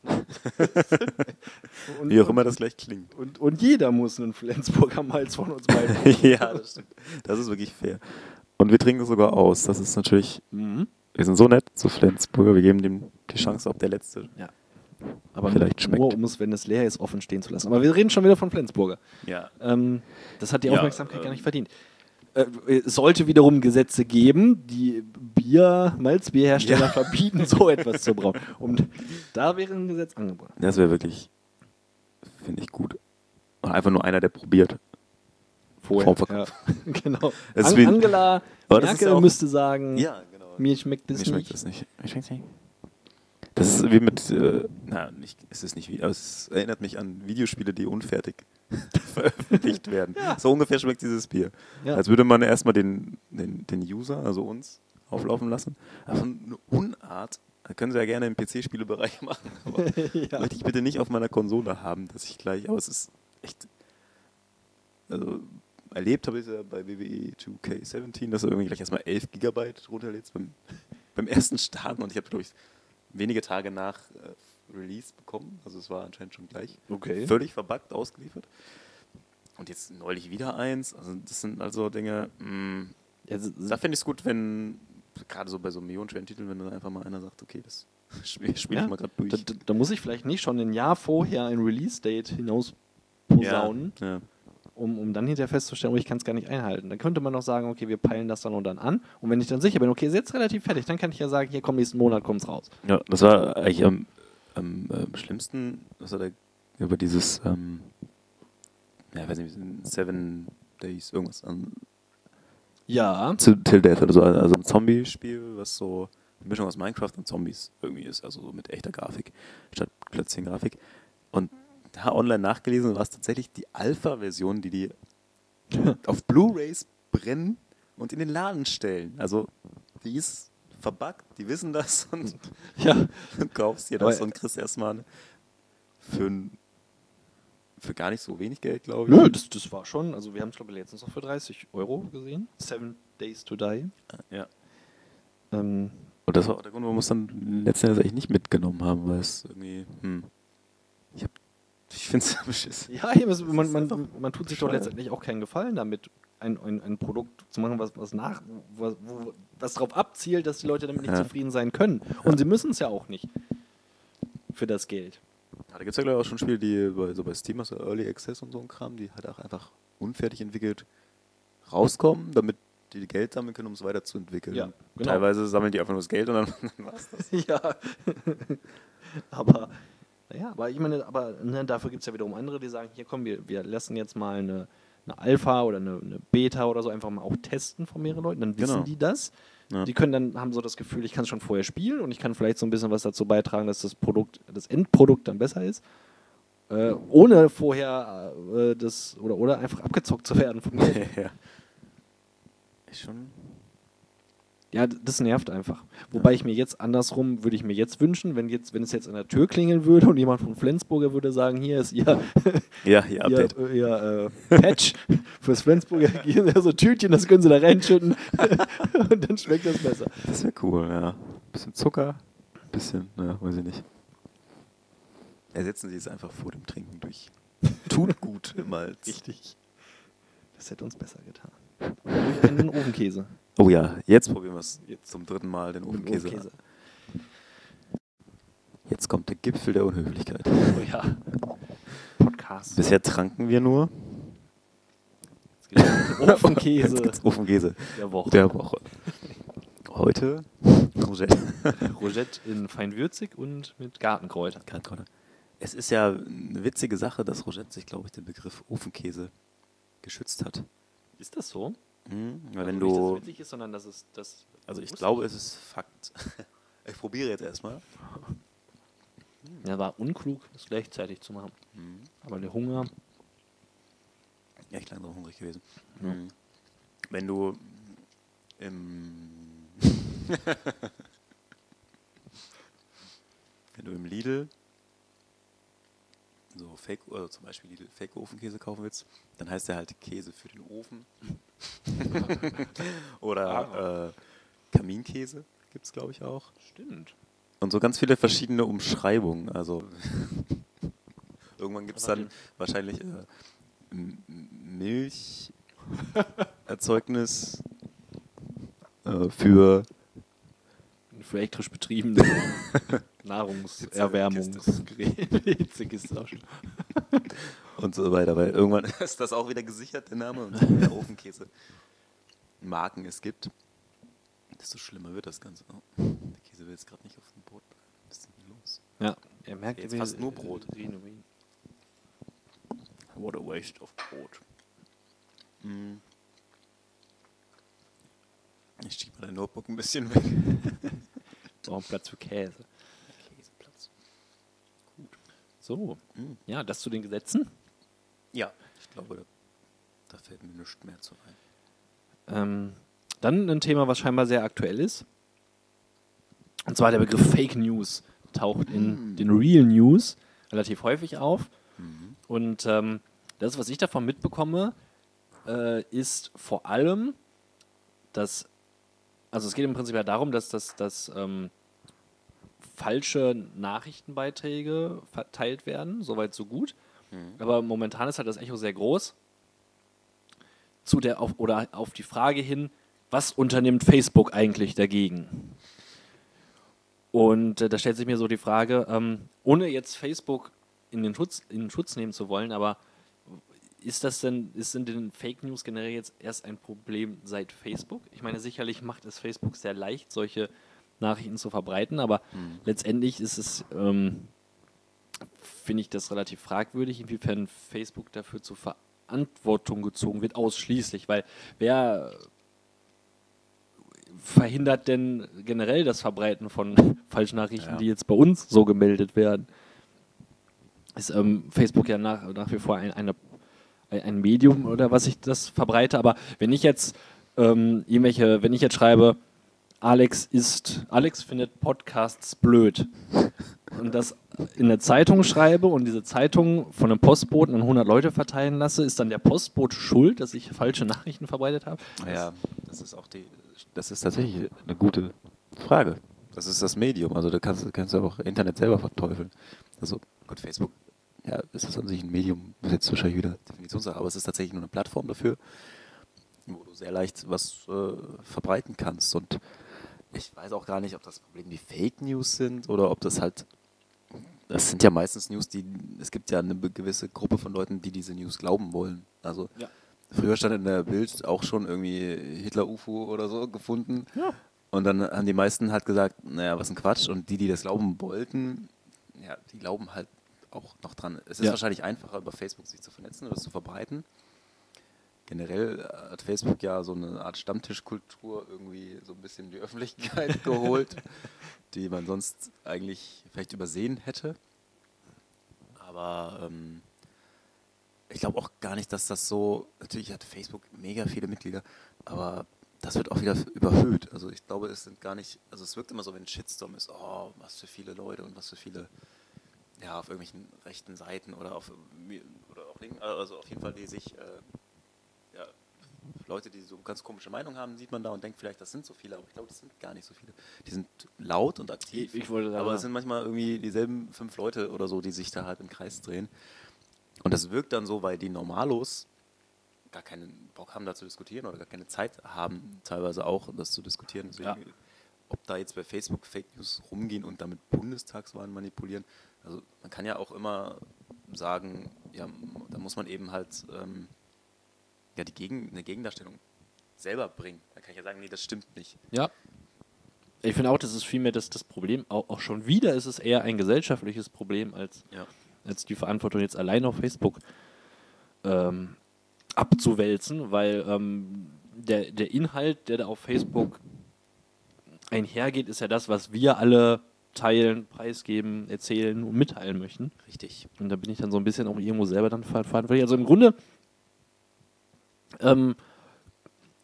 Und, Wie auch immer das gleich klingt. Und, und jeder muss einen Flensburg am Hals von uns beiden. ja, das stimmt. Das ist wirklich fair. Und wir trinken es sogar aus. Das ist natürlich, mhm. wir sind so nett zu Flensburger. Wir geben dem die Chance, ob der Letzte. Ja. Aber Vielleicht nur, schmeckt. um es, wenn es leer ist, offen stehen zu lassen. Aber wir reden schon wieder von Flensburger. Ja. Ähm, das hat die Ja, Aufmerksamkeit gar ähm, nicht verdient. Äh, es sollte wiederum Gesetze geben, die Bier, Malzbierhersteller Ja. verbieten, so etwas zu brauen. Und da wäre ein Gesetz angebracht. Das wäre wirklich, finde ich gut. Und einfach nur einer, der probiert. Vorher. Ja. genau. An Angela Merkel müsste sagen, genau. mir schmeckt das Mir schmeckt nicht. das nicht. Mir schmeckt's nicht. Das ist wie mit, äh, na, nicht, es ist nicht wie, aber es erinnert mich an Videospiele, die unfertig veröffentlicht werden. So ungefähr schmeckt dieses Bier. Ja. Als würde man erstmal den, den, den User, also uns, auflaufen lassen. Aber eine Unart, das können sie ja gerne im PC-Spielebereich machen, aber ja. möchte ich bitte nicht auf meiner Konsole haben, dass ich gleich, aber es ist echt, also erlebt habe ich es ja bei WWE 2K17, dass du irgendwie gleich erstmal 11 Gigabyte runterlädst beim, beim ersten Starten und ich habe, glaube ich, wenige Tage nach äh, Release bekommen, also es war anscheinend schon gleich Okay. völlig verbuggt ausgeliefert. Und jetzt neulich wieder eins, also das sind also Dinge, mh, Ja, s- da finde ich es gut, wenn, gerade so bei so millionenschweren Titeln, wenn dann einfach mal einer sagt, okay, das spiele spiel ja, ich mal gerade durch. Da, da, da muss ich vielleicht nicht schon ein Jahr vorher ein Release-Date hinaus posaunen, ja, ja. Um, um dann hinterher festzustellen, oh, ich kann es gar nicht einhalten. Dann könnte man noch sagen, okay, wir peilen das dann und dann an. Und wenn ich dann sicher bin, okay, ist jetzt relativ fertig, dann kann ich ja sagen, hier komm, nächsten Monat kommt's raus. Ja, das war eigentlich am, am äh, schlimmsten, das war der, über dieses, ähm, ja, ich weiß nicht, Seven Days, irgendwas an, Ja. zu Till Death oder so, also ein Zombie-Spiel, was so eine Mischung aus Minecraft und Zombies irgendwie ist, also so mit echter Grafik statt Klötzchen-Grafik. Und da online nachgelesen war es tatsächlich die Alpha-Version, die die auf Blu-Rays brennen und in den Laden stellen. Also die ist verbuggt, die wissen das und Ja. du kaufst dir das und kriegst erstmal für, für gar nicht so wenig Geld, glaube ich. Nö, das, das war schon, also wir haben es glaube ich letztens noch für 30 Euro gesehen. Seven Days to Die. Ja. Ähm, Und das war auch der Grund, warum wir es dann letzten Endes eigentlich nicht mitgenommen haben, weil es irgendwie, hm, ich hab, ich finde es beschissen. ja, hier, ist- man, man, man tut sich doch letztendlich auch keinen Gefallen damit, ein, ein, ein Produkt zu machen, was, was nach, was, wo, was darauf abzielt, dass die Leute damit nicht Ja. zufrieden sein können. Und sie müssen es ja auch nicht. Für das Geld. Ja, da gibt es ja glaube ich auch schon Spiele, die bei, so bei Steam, also Early Access und so ein Kram, die halt auch einfach unfertig entwickelt rauskommen, damit die Geld sammeln können, um es weiterzuentwickeln. Ja, genau. Teilweise sammeln die einfach nur das Geld und dann, dann war's das. ja. aber, naja, aber ich meine, aber ne, dafür gibt es ja wiederum andere, die sagen, hier komm, wir, wir lassen jetzt mal eine, eine Alpha oder eine, eine Beta oder so einfach mal auch testen von mehreren Leuten. Dann wissen Genau. die das. Ja. Die können dann, haben so das Gefühl, ich kann es schon vorher spielen und ich kann vielleicht so ein bisschen was dazu beitragen, dass das Produkt, das Endprodukt dann besser ist. Äh, ohne vorher äh, das oder, oder einfach abgezockt zu werden vom Geld. ja. Ist schon. Ja, das nervt einfach. Wobei ich mir jetzt andersrum würde ich mir jetzt wünschen, wenn jetzt, wenn es jetzt an der Tür klingeln würde und jemand von Flensburger würde sagen, hier ist ihr, Ja, ihr, Update. äh, ihr äh, Patch fürs Flensburger, hier sind so Tütchen, das können sie da reinschütten und dann schmeckt das besser. Das wäre cool, ja. Bisschen Zucker, bisschen, naja, weiß ich nicht. Ersetzen Sie es einfach vor dem Trinken durch. Tut gut im Malz. Richtig. Das hätte uns besser getan. Durch einen Ofenkäse. Oh ja, jetzt probieren wir es zum dritten Mal, den Ofenkäse. Ofenkäse. Jetzt kommt der Gipfel der Unhöflichkeit. Oh ja. Podcast. Bisher tranken wir nur Ofenkäse Jetzt Ofenkäse der Woche. der Woche. Heute Rosette. Rosette in feinwürzig und mit Gartenkräutern. Gartenkräuter. Es ist ja eine witzige Sache, dass Rosette sich, glaube ich, den Begriff Ofenkäse geschützt hat. Ist das so? Mhm, weil wenn also nicht, dass du es witzig ist, sondern dass es das. Also ich glaube, es ist Fakt. Ich probiere jetzt erstmal. Ja, war unklug, das gleichzeitig zu machen. Mhm. Aber der Hunger. Echt langsam hungrig gewesen. Mhm. Wenn du im Wenn du im Lidl so Fake, also zum Beispiel Lidl Fake Ofenkäse kaufen willst, dann heißt der halt Käse für den Ofen. Oder äh, Kaminkäse gibt es, glaube ich, auch. Stimmt. Und so ganz viele verschiedene Umschreibungen. Also irgendwann gibt es dann wahrscheinlich äh, Milcherzeugnis äh, für Für elektrisch betriebene Nahrungserwärmungsgeräte. Hitzig ist das auch schon. und so weiter. Weil irgendwann ist das auch wieder gesichert, der Name. Und mehr Ofenkäse Marken es gibt, desto schlimmer wird das Ganze. Oh, der Käse will jetzt gerade nicht auf dem Brot bleiben. Was ist denn los? Ja, er merkt Jetzt fast nur Brot. What a waste of Brot. Mm. Ich schiebe mal dein Notebook ein bisschen weg. Brauchen Platz für Käse. So, Mm. ja, das zu den Gesetzen. Ja, ich glaube, da, fällt mir nichts mehr zu ein. Ähm, dann ein Thema, was scheinbar sehr aktuell ist. Und zwar der Begriff Fake News taucht in den Real News relativ häufig auf. Und ähm, das, was ich davon mitbekomme, äh, ist vor allem, dass, also es geht im Prinzip ja darum, dass, dass, dass ähm, falsche Nachrichtenbeiträge verteilt werden, soweit so gut. Aber momentan ist halt das Echo sehr groß. Zu der auf, oder auf die Frage hin, was unternimmt Facebook eigentlich dagegen? Und äh, da stellt sich mir so die Frage, ähm, ohne jetzt Facebook in den, Schutz, in den Schutz nehmen zu wollen, aber ist das denn, ist sind denn Fake News generell jetzt erst ein Problem seit Facebook? Ich meine, sicherlich macht es Facebook sehr leicht, solche Nachrichten zu verbreiten, aber letztendlich ist es, ähm, finde ich das relativ fragwürdig, inwiefern Facebook dafür zur Verantwortung gezogen wird, ausschließlich, weil wer verhindert denn generell das Verbreiten von Falschnachrichten, Ja. die jetzt bei uns so gemeldet werden? Ist ähm, Facebook ja nach, nach wie vor ein, eine, ein ein Medium oder was ich das verbreite, aber wenn ich jetzt ähm, irgendwelche, wenn ich jetzt schreibe, Alex ist, Alex findet Podcasts blöd und das in der Zeitung schreibe und diese Zeitung von einem Postboten an 100 Leute verteilen lasse, ist dann der Postbote schuld, dass ich falsche Nachrichten verbreitet habe? Ja, das ist auch die, das ist tatsächlich eine gute Frage. Das ist das Medium, also da kannst kannst du auch Internet selber verteufeln. Also gut, Facebook, ja, ist das an sich ein Medium, das ist jetzt wahrscheinlich wieder Definitionssache, aber es ist tatsächlich nur eine Plattform dafür, wo du sehr leicht was äh, verbreiten kannst. Und ich weiß auch gar nicht, ob das Problem die Fake News sind oder ob das halt das sind ja meistens News, die es gibt ja eine gewisse Gruppe von Leuten, die diese News glauben wollen. Also Ja. früher stand in der Bild auch schon irgendwie Hitler UFO oder so gefunden. Ja. Und dann haben die meisten halt gesagt, naja, was ein Quatsch. Und die, die das glauben wollten, ja, die glauben halt auch noch dran. Es ist Ja. wahrscheinlich einfacher, über Facebook sich zu vernetzen oder zu verbreiten. Generell hat Facebook ja so eine Art Stammtischkultur irgendwie so ein bisschen in die Öffentlichkeit geholt, die man sonst eigentlich vielleicht übersehen hätte. Aber ähm, ich glaube auch gar nicht, dass das so. Natürlich hat Facebook mega viele Mitglieder, aber das wird auch wieder überhöht. Also ich glaube, es sind gar nicht. Also es wirkt immer so, wenn ein Shitstorm ist, oh, was für viele Leute und was für viele. Ja, auf irgendwelchen rechten Seiten oder auf oder auf linken, also auf jeden Fall die sich äh, Leute, die so ganz komische Meinungen haben, sieht man da und denkt vielleicht, das sind so viele, aber ich glaube, das sind gar nicht so viele. Die sind laut und aktiv, Ich- ich wollte sagen, aber es sind manchmal irgendwie dieselben fünf Leute oder so, die sich da halt im Kreis drehen. Und das wirkt dann so, weil die Normalos gar keinen Bock haben, da zu diskutieren oder gar keine Zeit haben, teilweise auch, das zu diskutieren. Deswegen, Ja. Ob da jetzt bei Facebook Fake News rumgehen und damit Bundestagswahlen manipulieren. Also man kann ja auch immer sagen, ja, da muss man eben halt ähm, ja, die Gegen eine Gegendarstellung selber bringen. Da kann ich ja sagen, nee, das stimmt nicht. Ja. Ich finde auch, das ist vielmehr das, das Problem. Auch, auch schon wieder ist es eher ein gesellschaftliches Problem, als, Ja. als die Verantwortung jetzt allein auf Facebook ähm, abzuwälzen, weil ähm, der, der Inhalt, der da auf Facebook einhergeht, ist ja das, was wir alle teilen, preisgeben, erzählen und mitteilen möchten. Richtig. Und da bin ich dann so ein bisschen auch irgendwo selber dann ver- verantwortlich. Also im Grunde ähm,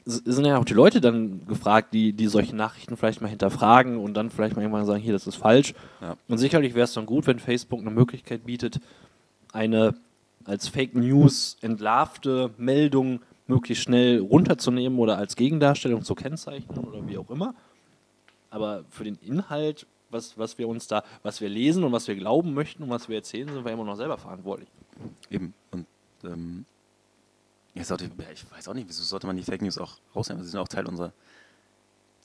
sind ja auch die Leute dann gefragt, die, die solche Nachrichten vielleicht mal hinterfragen und dann vielleicht mal irgendwann sagen, hier, das ist falsch. Ja. Und sicherlich wäre es dann gut, wenn Facebook eine Möglichkeit bietet, eine als Fake News entlarvte Meldung möglichst schnell runterzunehmen oder als Gegendarstellung zu kennzeichnen oder wie auch immer. Aber für den Inhalt, was, was wir uns da, was wir lesen und was wir glauben möchten und was wir erzählen, sind wir immer noch selber verantwortlich. Eben. Und ähm, sollte, ja, ich weiß auch nicht, wieso sollte man die Fake News auch rausnehmen? Sie sind auch Teil unserer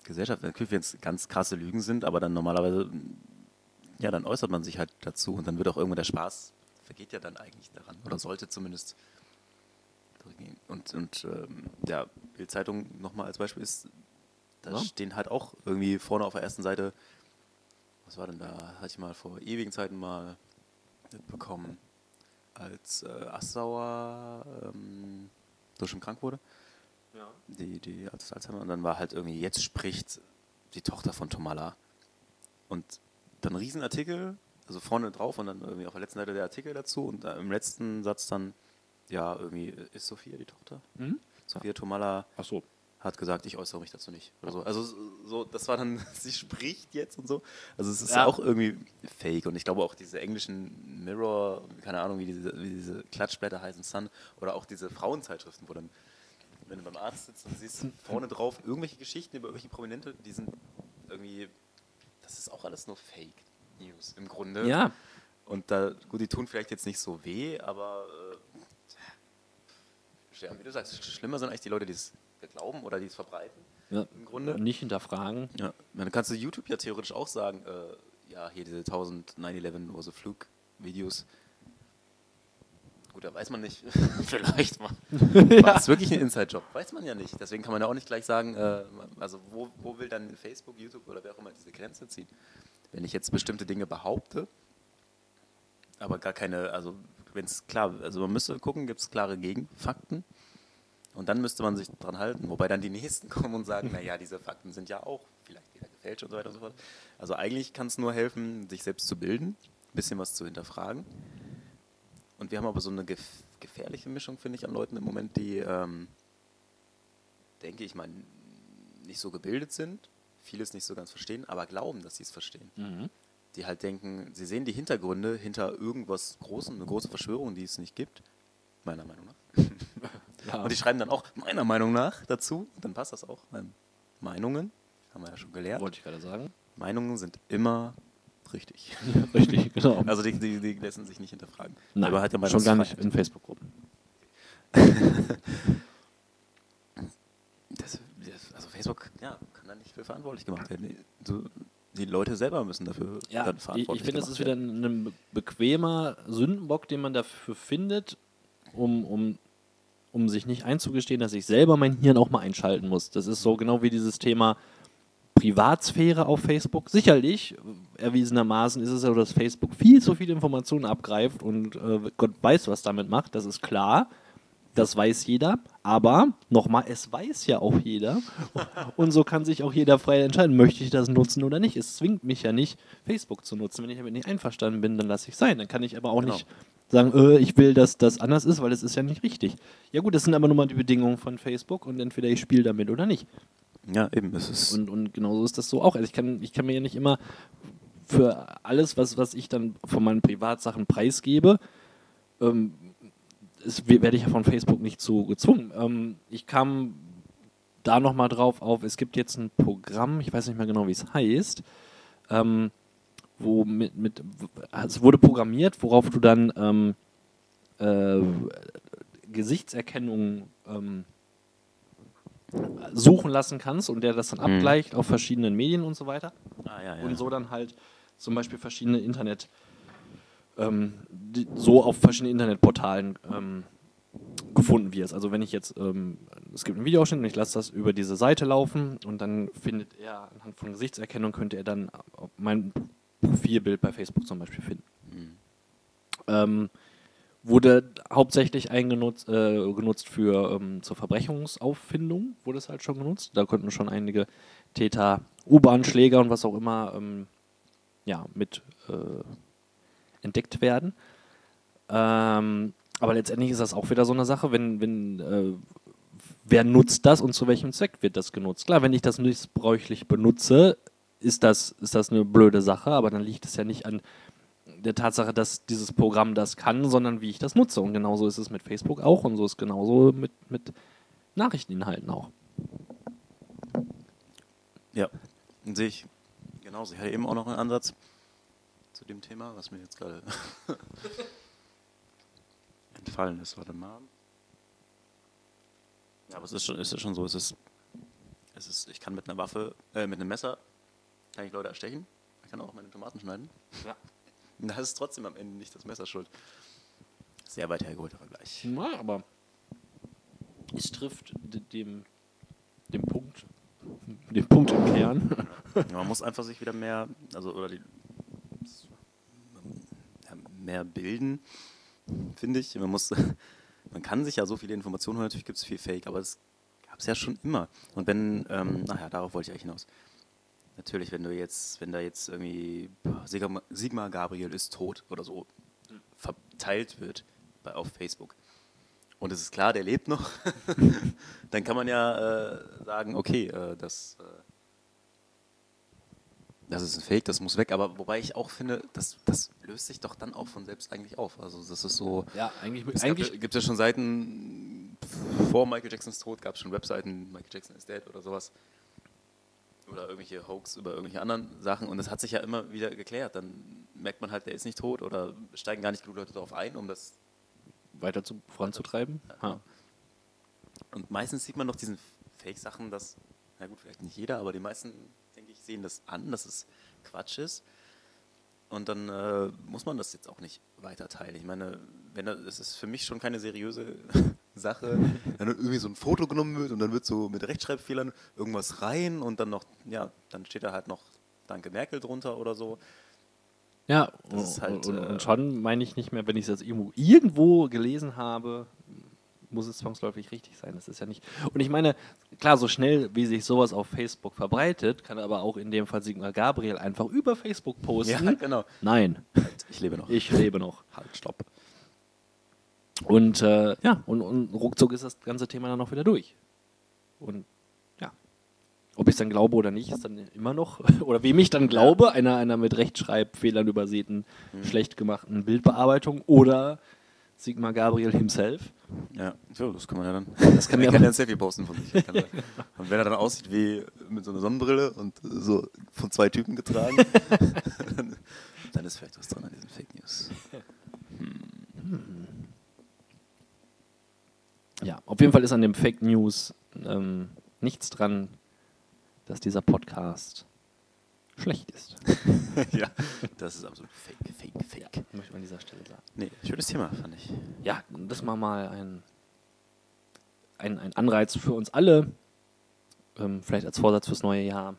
Gesellschaft. Natürlich, wenn es ganz krasse Lügen sind, aber dann normalerweise, ja, dann äußert man sich halt dazu und dann wird auch irgendwo der Spaß, vergeht ja dann eigentlich daran. Oder sollte zumindest. Und, und ähm, ja, Bildzeitung nochmal als Beispiel ist, da Ja. stehen halt auch irgendwie vorne auf der ersten Seite, was war denn da? Hatte ich mal vor ewigen Zeiten mal mitbekommen, als äh, Assauer ähm, so schon krank wurde. Die, die als Alzheimer. Und dann war halt irgendwie, jetzt spricht die Tochter von Tomala. Und dann ein Riesenartikel, also vorne drauf und dann irgendwie auf der letzten Seite der Artikel dazu und äh, im letzten Satz dann, ja, irgendwie, äh, ist Sophia die Tochter? Mhm. Sophia Tomala Ach so. Hat gesagt, ich äußere mich dazu nicht. Oder so. Also so, das war dann, sie spricht jetzt und so. Also es ist Ja. auch irgendwie fake. Und ich glaube auch diese englischen Mirror, keine Ahnung, wie diese, wie diese Klatschblätter heißen, Sun, oder auch diese Frauenzeitschriften, wo dann, wenn du beim Arzt sitzt und siehst vorne drauf irgendwelche Geschichten über irgendwelche Prominente, die sind irgendwie, das ist auch alles nur Fake News im Grunde. Ja. Und da, gut, die tun vielleicht jetzt nicht so weh, aber äh, wie du sagst, schlimmer sind eigentlich die Leute, die es glauben oder die es verbreiten. ja. Im Grunde. Nicht hinterfragen. Ja, dann kannst du YouTube ja theoretisch auch sagen, äh, ja, hier diese 1000 9-11 oder so Flugvideos. Gut, gut, da weiß man nicht. Vielleicht mal. War es wirklich ein Inside-Job? Weiß man ja nicht. Deswegen kann man ja auch nicht gleich sagen, äh, also wo, wo will dann Facebook, YouTube oder wer auch immer diese Grenze ziehen? Wenn ich jetzt bestimmte Dinge behaupte, aber gar keine, also wenn es klar, also man müsste gucken, gibt es klare Gegenfakten und dann müsste man sich dran halten, wobei dann die Nächsten kommen und sagen, naja, diese Fakten sind ja auch vielleicht wieder gefälscht und so weiter und so fort. Also eigentlich kann es nur helfen, sich selbst zu bilden, ein bisschen was zu hinterfragen. Und wir haben aber so eine gef gefährliche Mischung, finde ich, an Leuten im Moment, die, ähm, denke ich mal, nicht so gebildet sind, vieles nicht so ganz verstehen, aber glauben, dass sie es verstehen. Die halt denken, sie sehen die Hintergründe hinter irgendwas Großem, eine große Verschwörung, die es nicht gibt, meiner Meinung nach. Ja. Und die schreiben dann auch meiner Meinung nach dazu, dann passt das auch. Ähm, Meinungen, haben wir ja schon gelernt. Wollte ich gerade sagen. Meinungen sind immer richtig. Richtig, genau. Also die, die, die lassen sich nicht hinterfragen. Nein, Aber hat ja schon gar nicht in Facebook-Gruppen. Das, das, also Facebook, ja, kann da nicht für verantwortlich gemacht werden. Die- So, die Leute selber müssen dafür Ja, dann ich, verantwortlich ich finde, es gemacht ist wieder werden. ein bequemer Sündenbock, den man dafür findet, um, um, um sich nicht einzugestehen, dass ich selber mein Hirn auch mal einschalten muss. Das ist so genau wie dieses Thema Privatsphäre auf Facebook. Sicherlich, äh, erwiesenermaßen ist es so, dass Facebook viel zu viele Informationen abgreift und äh, Gott weiß, was damit macht. Das ist klar. Das weiß jeder. Aber nochmal, es weiß ja auch jeder. Und so kann sich auch jeder frei entscheiden, möchte ich das nutzen oder nicht. Es zwingt mich ja nicht, Facebook zu nutzen. Wenn ich damit nicht einverstanden bin, dann lasse ich sein. Dann kann ich aber auch Genau. nicht sagen, äh, ich will, dass das anders ist, weil es ist ja nicht richtig. Ja gut, das sind aber nun mal die Bedingungen von Facebook und entweder ich spiele damit oder nicht. Ja, eben, es ist. Und, und genauso ist das so auch. Also ich kann, ich kann mir ja nicht immer für alles, was, was ich dann von meinen Privatsachen preisgebe, ähm, es, we- werde ich ja von Facebook nicht so gezwungen. Ähm, ich kam da nochmal drauf auf, es gibt jetzt ein Programm, ich weiß nicht mehr genau, wie es heißt, ähm, wo mit, mit, es wurde programmiert, worauf du dann ähm, äh, Gesichtserkennung ähm, suchen lassen kannst und der das dann Mhm. abgleicht auf verschiedenen Medien und so weiter ah, ja, ja. und so dann halt zum Beispiel verschiedene Internet, ähm, die, so auf verschiedenen Internetportalen ähm, gefunden wirst. Also wenn ich jetzt, ähm, es gibt einen Videoausschnitt und ich lasse das über diese Seite laufen und dann findet er anhand von Gesichtserkennung könnte er dann mein Profilbild bei Facebook zum Beispiel finden. Mhm. Ähm, wurde hauptsächlich eingenutzt äh, genutzt für ähm, zur Verbrechungsauffindung wurde es halt schon genutzt. Da konnten schon einige Täter, U-Bahn-Schläger und was auch immer ähm, ja, mit äh, entdeckt werden. Ähm, aber letztendlich ist das auch wieder so eine Sache, wenn, wenn äh, wer nutzt das und zu welchem Zweck wird das genutzt? Klar, wenn ich das missbräuchlich benutze, ist das, ist das eine blöde Sache, aber dann liegt es ja nicht an der Tatsache, dass dieses Programm das kann, sondern wie ich das nutze. Und genauso ist es mit Facebook auch und so ist es genauso mit, mit Nachrichteninhalten auch. Ja, sehe ich genauso. Ich hatte eben auch noch einen Ansatz zu dem Thema, was mir jetzt gerade entfallen ist. Warte mal. Ja, aber es ist schon, ist schon so, es ist, es ist, ich kann mit einer Waffe, äh, mit einem Messer, kann ich Leute erstechen. Ich kann auch meine Tomaten schneiden. Ja. Und da ist trotzdem am Ende nicht das Messer schuld. Sehr weit hergeholter Vergleich. Na, aber es trifft dem, dem Punkt, den Punkt im Kern. Man muss einfach sich wieder mehr, also oder die, mehr bilden, finde ich. Man muss, man kann sich ja so viele Informationen holen, natürlich gibt es viel Fake, aber es gab es ja schon immer. Und wenn, ähm, naja, darauf wollte ich eigentlich hinaus. Natürlich, wenn du jetzt, wenn da jetzt irgendwie Sigma, Sigmar Gabriel ist tot oder so verteilt wird bei, auf Facebook und es ist klar, der lebt noch, dann kann man ja äh, sagen, okay, äh, das, äh, das ist ein Fake, das muss weg. Aber wobei ich auch finde, das, das löst sich doch dann auch von selbst eigentlich auf. Also das ist so. Ja, eigentlich, Es eigentlich gab, gibt ja schon Seiten, vor Michael Jacksons Tod gab es schon Webseiten, Michael Jackson is dead oder sowas. Oder irgendwelche Hoax über irgendwelche anderen Sachen. Und das hat sich ja immer wieder geklärt. Dann merkt man halt, der ist nicht tot oder steigen gar nicht genug Leute darauf ein, um das. weiter zu, voranzutreiben. Ha. Und meistens sieht man doch diesen Fake-Sachen, dass, na gut, vielleicht nicht jeder, aber die meisten, denke ich, sehen das an, dass es Quatsch ist. Und dann äh, muss man das jetzt auch nicht weiter teilen. Ich meine, wenn das ist für mich schon keine seriöse Sache, wenn dann irgendwie so ein Foto genommen wird und dann wird so mit Rechtschreibfehlern irgendwas rein und dann noch, ja, dann steht da halt noch Danke Merkel drunter oder so. Ja, Das ist halt, und, äh, und schon meine ich nicht mehr, wenn ich es jetzt irgendwo, irgendwo gelesen habe, muss es zwangsläufig richtig sein. Das ist ja nicht. Und ich meine, klar, so schnell wie sich sowas auf Facebook verbreitet, kann aber auch in dem Fall Sigmar Gabriel einfach über Facebook posten. Ja, genau. Nein, Halt, ich lebe noch. ich lebe noch. Halt, stopp. Und äh, ja, und, und ruckzuck ist das ganze Thema dann auch wieder durch. Und ja, ob ich es dann glaube oder nicht, ist dann immer noch, oder wem ich dann glaube, einer, einer mit Rechtschreibfehlern übersäten, schlecht gemachten Bildbearbeitung oder Sigmar Gabriel himself. Ja, so, das kann man ja dann. Das kann ja kann ja ein Selfie posten von sich. Kann und wenn er dann aussieht wie mit so einer Sonnenbrille und so von zwei Typen getragen, dann, dann ist vielleicht was dran an diesen Fake News. Ja, auf jeden Fall ist an dem Fake News ähm, nichts dran, dass dieser Podcast schlecht ist. ja, das ist absolut fake, fake, fake. Möchte man an dieser Stelle sagen. Nee, schönes Thema, fand ich. ja, das war mal ein, ein, ein Anreiz für uns alle. Ähm, vielleicht als Vorsatz fürs neue Jahr.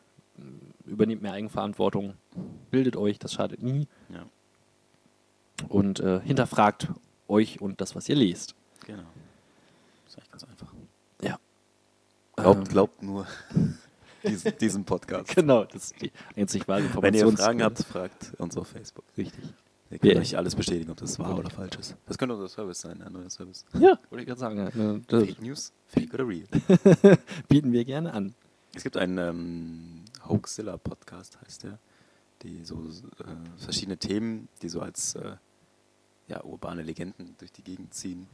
Übernehmt mehr Eigenverantwortung, bildet euch, das schadet nie. Ja, Und äh, hinterfragt euch und das, was ihr lest. genau. Ist eigentlich ganz einfach. Ja. Glaubt, Ähm, glaubt nur diesen, diesen Podcast. Genau, das ist die einzig wahre Wenn ihr Fragen habt, fragt uns auf Facebook. Richtig. Wir können Ja. euch alles bestätigen, ob das wahr oder falsch ist. Das könnte unser Service sein, ein neuer Service. Ja, wollte ich gerade sagen. ja, ne, Fake News, fake oder real? bieten wir gerne an. Es gibt einen ähm, Hoaxilla-Podcast, heißt der, die so äh, verschiedene Themen, die so als äh, ja, urbane Legenden durch die Gegend ziehen.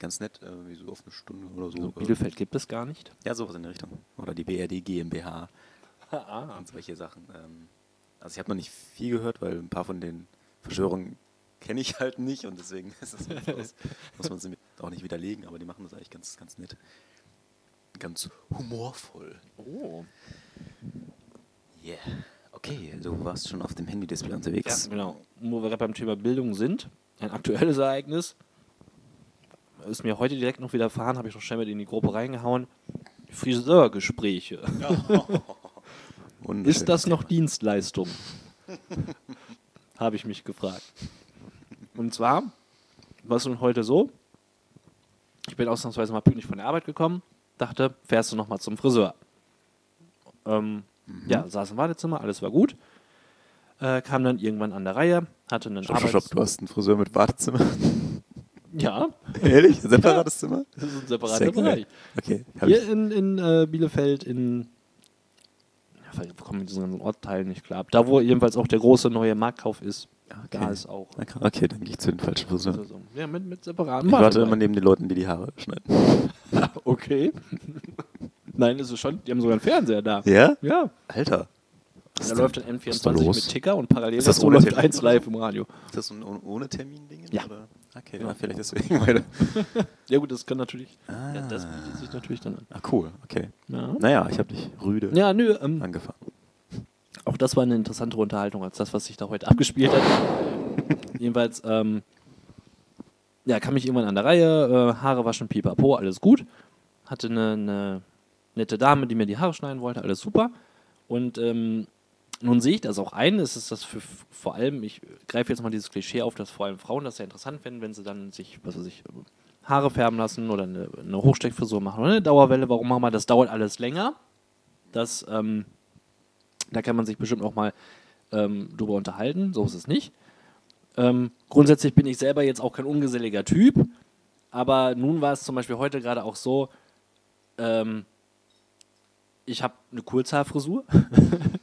Ganz nett, äh, wie so auf eine Stunde oder so. So, äh, Bielefeld gibt es gar nicht. ja, sowas in der Richtung. Oder die BRD GmbH Ah, und solche Sachen. Ähm, also ich habe noch nicht viel gehört, weil ein paar von den Verschwörungen kenne ich halt nicht und deswegen etwas, muss man sie auch nicht widerlegen, aber die machen das eigentlich ganz, ganz nett. Ganz humorvoll. Oh. Yeah. Okay, du warst schon auf dem Handy-Display Ja, unterwegs. genau. Wo wir gerade beim Thema Bildung sind, ein aktuelles Ereignis, ist mir heute direkt noch widerfahren, habe ich noch schnell mit in die Gruppe reingehauen. Friseurgespräche. Wunderschön. Ist das noch Dienstleistung? habe ich mich gefragt. Und zwar, was nun heute so? Ich bin ausnahmsweise mal pünktlich von der Arbeit gekommen, dachte, fährst du noch mal zum Friseur. Ähm, Ja, saß im Wartezimmer, alles war gut. Äh, kam dann irgendwann an der Reihe, hatte einen Stopp, stopp, stopp, du hast einen Friseur mit Wartezimmer. Ja, Ehrlich? Separates Zimmer? das ist ein separater. Bereich. Okay. Hier in, in äh, Bielefeld, in. Ja, wir kommen mit diesen ganzen Ortsteilen nicht klar. Da, wo jedenfalls auch der große neue Marktkauf ist, Okay. da ist auch. Okay, dann gehe ich zu den falschen. So, so. Ja, mit, mit separaten Ich warte immer neben den Leuten, die die Haare schneiden. Okay. Nein, ist es schon. Die haben sogar einen Fernseher da. Ja? Ja. Alter. Da ist läuft dann was ist da N24 los? mit Ticker und parallel Ist das ohne läuft Termin? 1 live im Radio. Ist das ein ohne- ohne Termin-Ding? Ja. Oder? Okay, Ja. vielleicht deswegen. Weil Ja, gut, das kann natürlich. Ah. Ja, das bietet sich natürlich dann an. ah, cool. Okay. Ja, Naja, ich habe dich rüde ja nö. Ähm, angefangen. Auch das war eine interessantere Unterhaltung als das, was sich da heute abgespielt hat. Jedenfalls, ähm, ja, kam ich irgendwann an der Reihe, äh, Haare waschen, pipapo, alles gut. Hatte eine, eine nette Dame, die mir die Haare schneiden wollte, alles super. Und ähm, nun sehe ich das auch ein, es ist das für vor allem, ich greife jetzt mal dieses Klischee auf, dass vor allem Frauen das sehr interessant finden, wenn sie dann sich, was weiß ich, Haare färben lassen oder eine, eine Hochsteckfrisur machen oder eine Dauerwelle, warum machen wir das? Dauert alles länger. Das, ähm, da kann man sich bestimmt auch mal ähm, drüber unterhalten, so ist es nicht. Ähm, grundsätzlich bin ich selber jetzt auch kein ungeselliger Typ, aber nun war es zum Beispiel heute gerade auch so, ähm, ich habe eine Kurzhaarfrisur.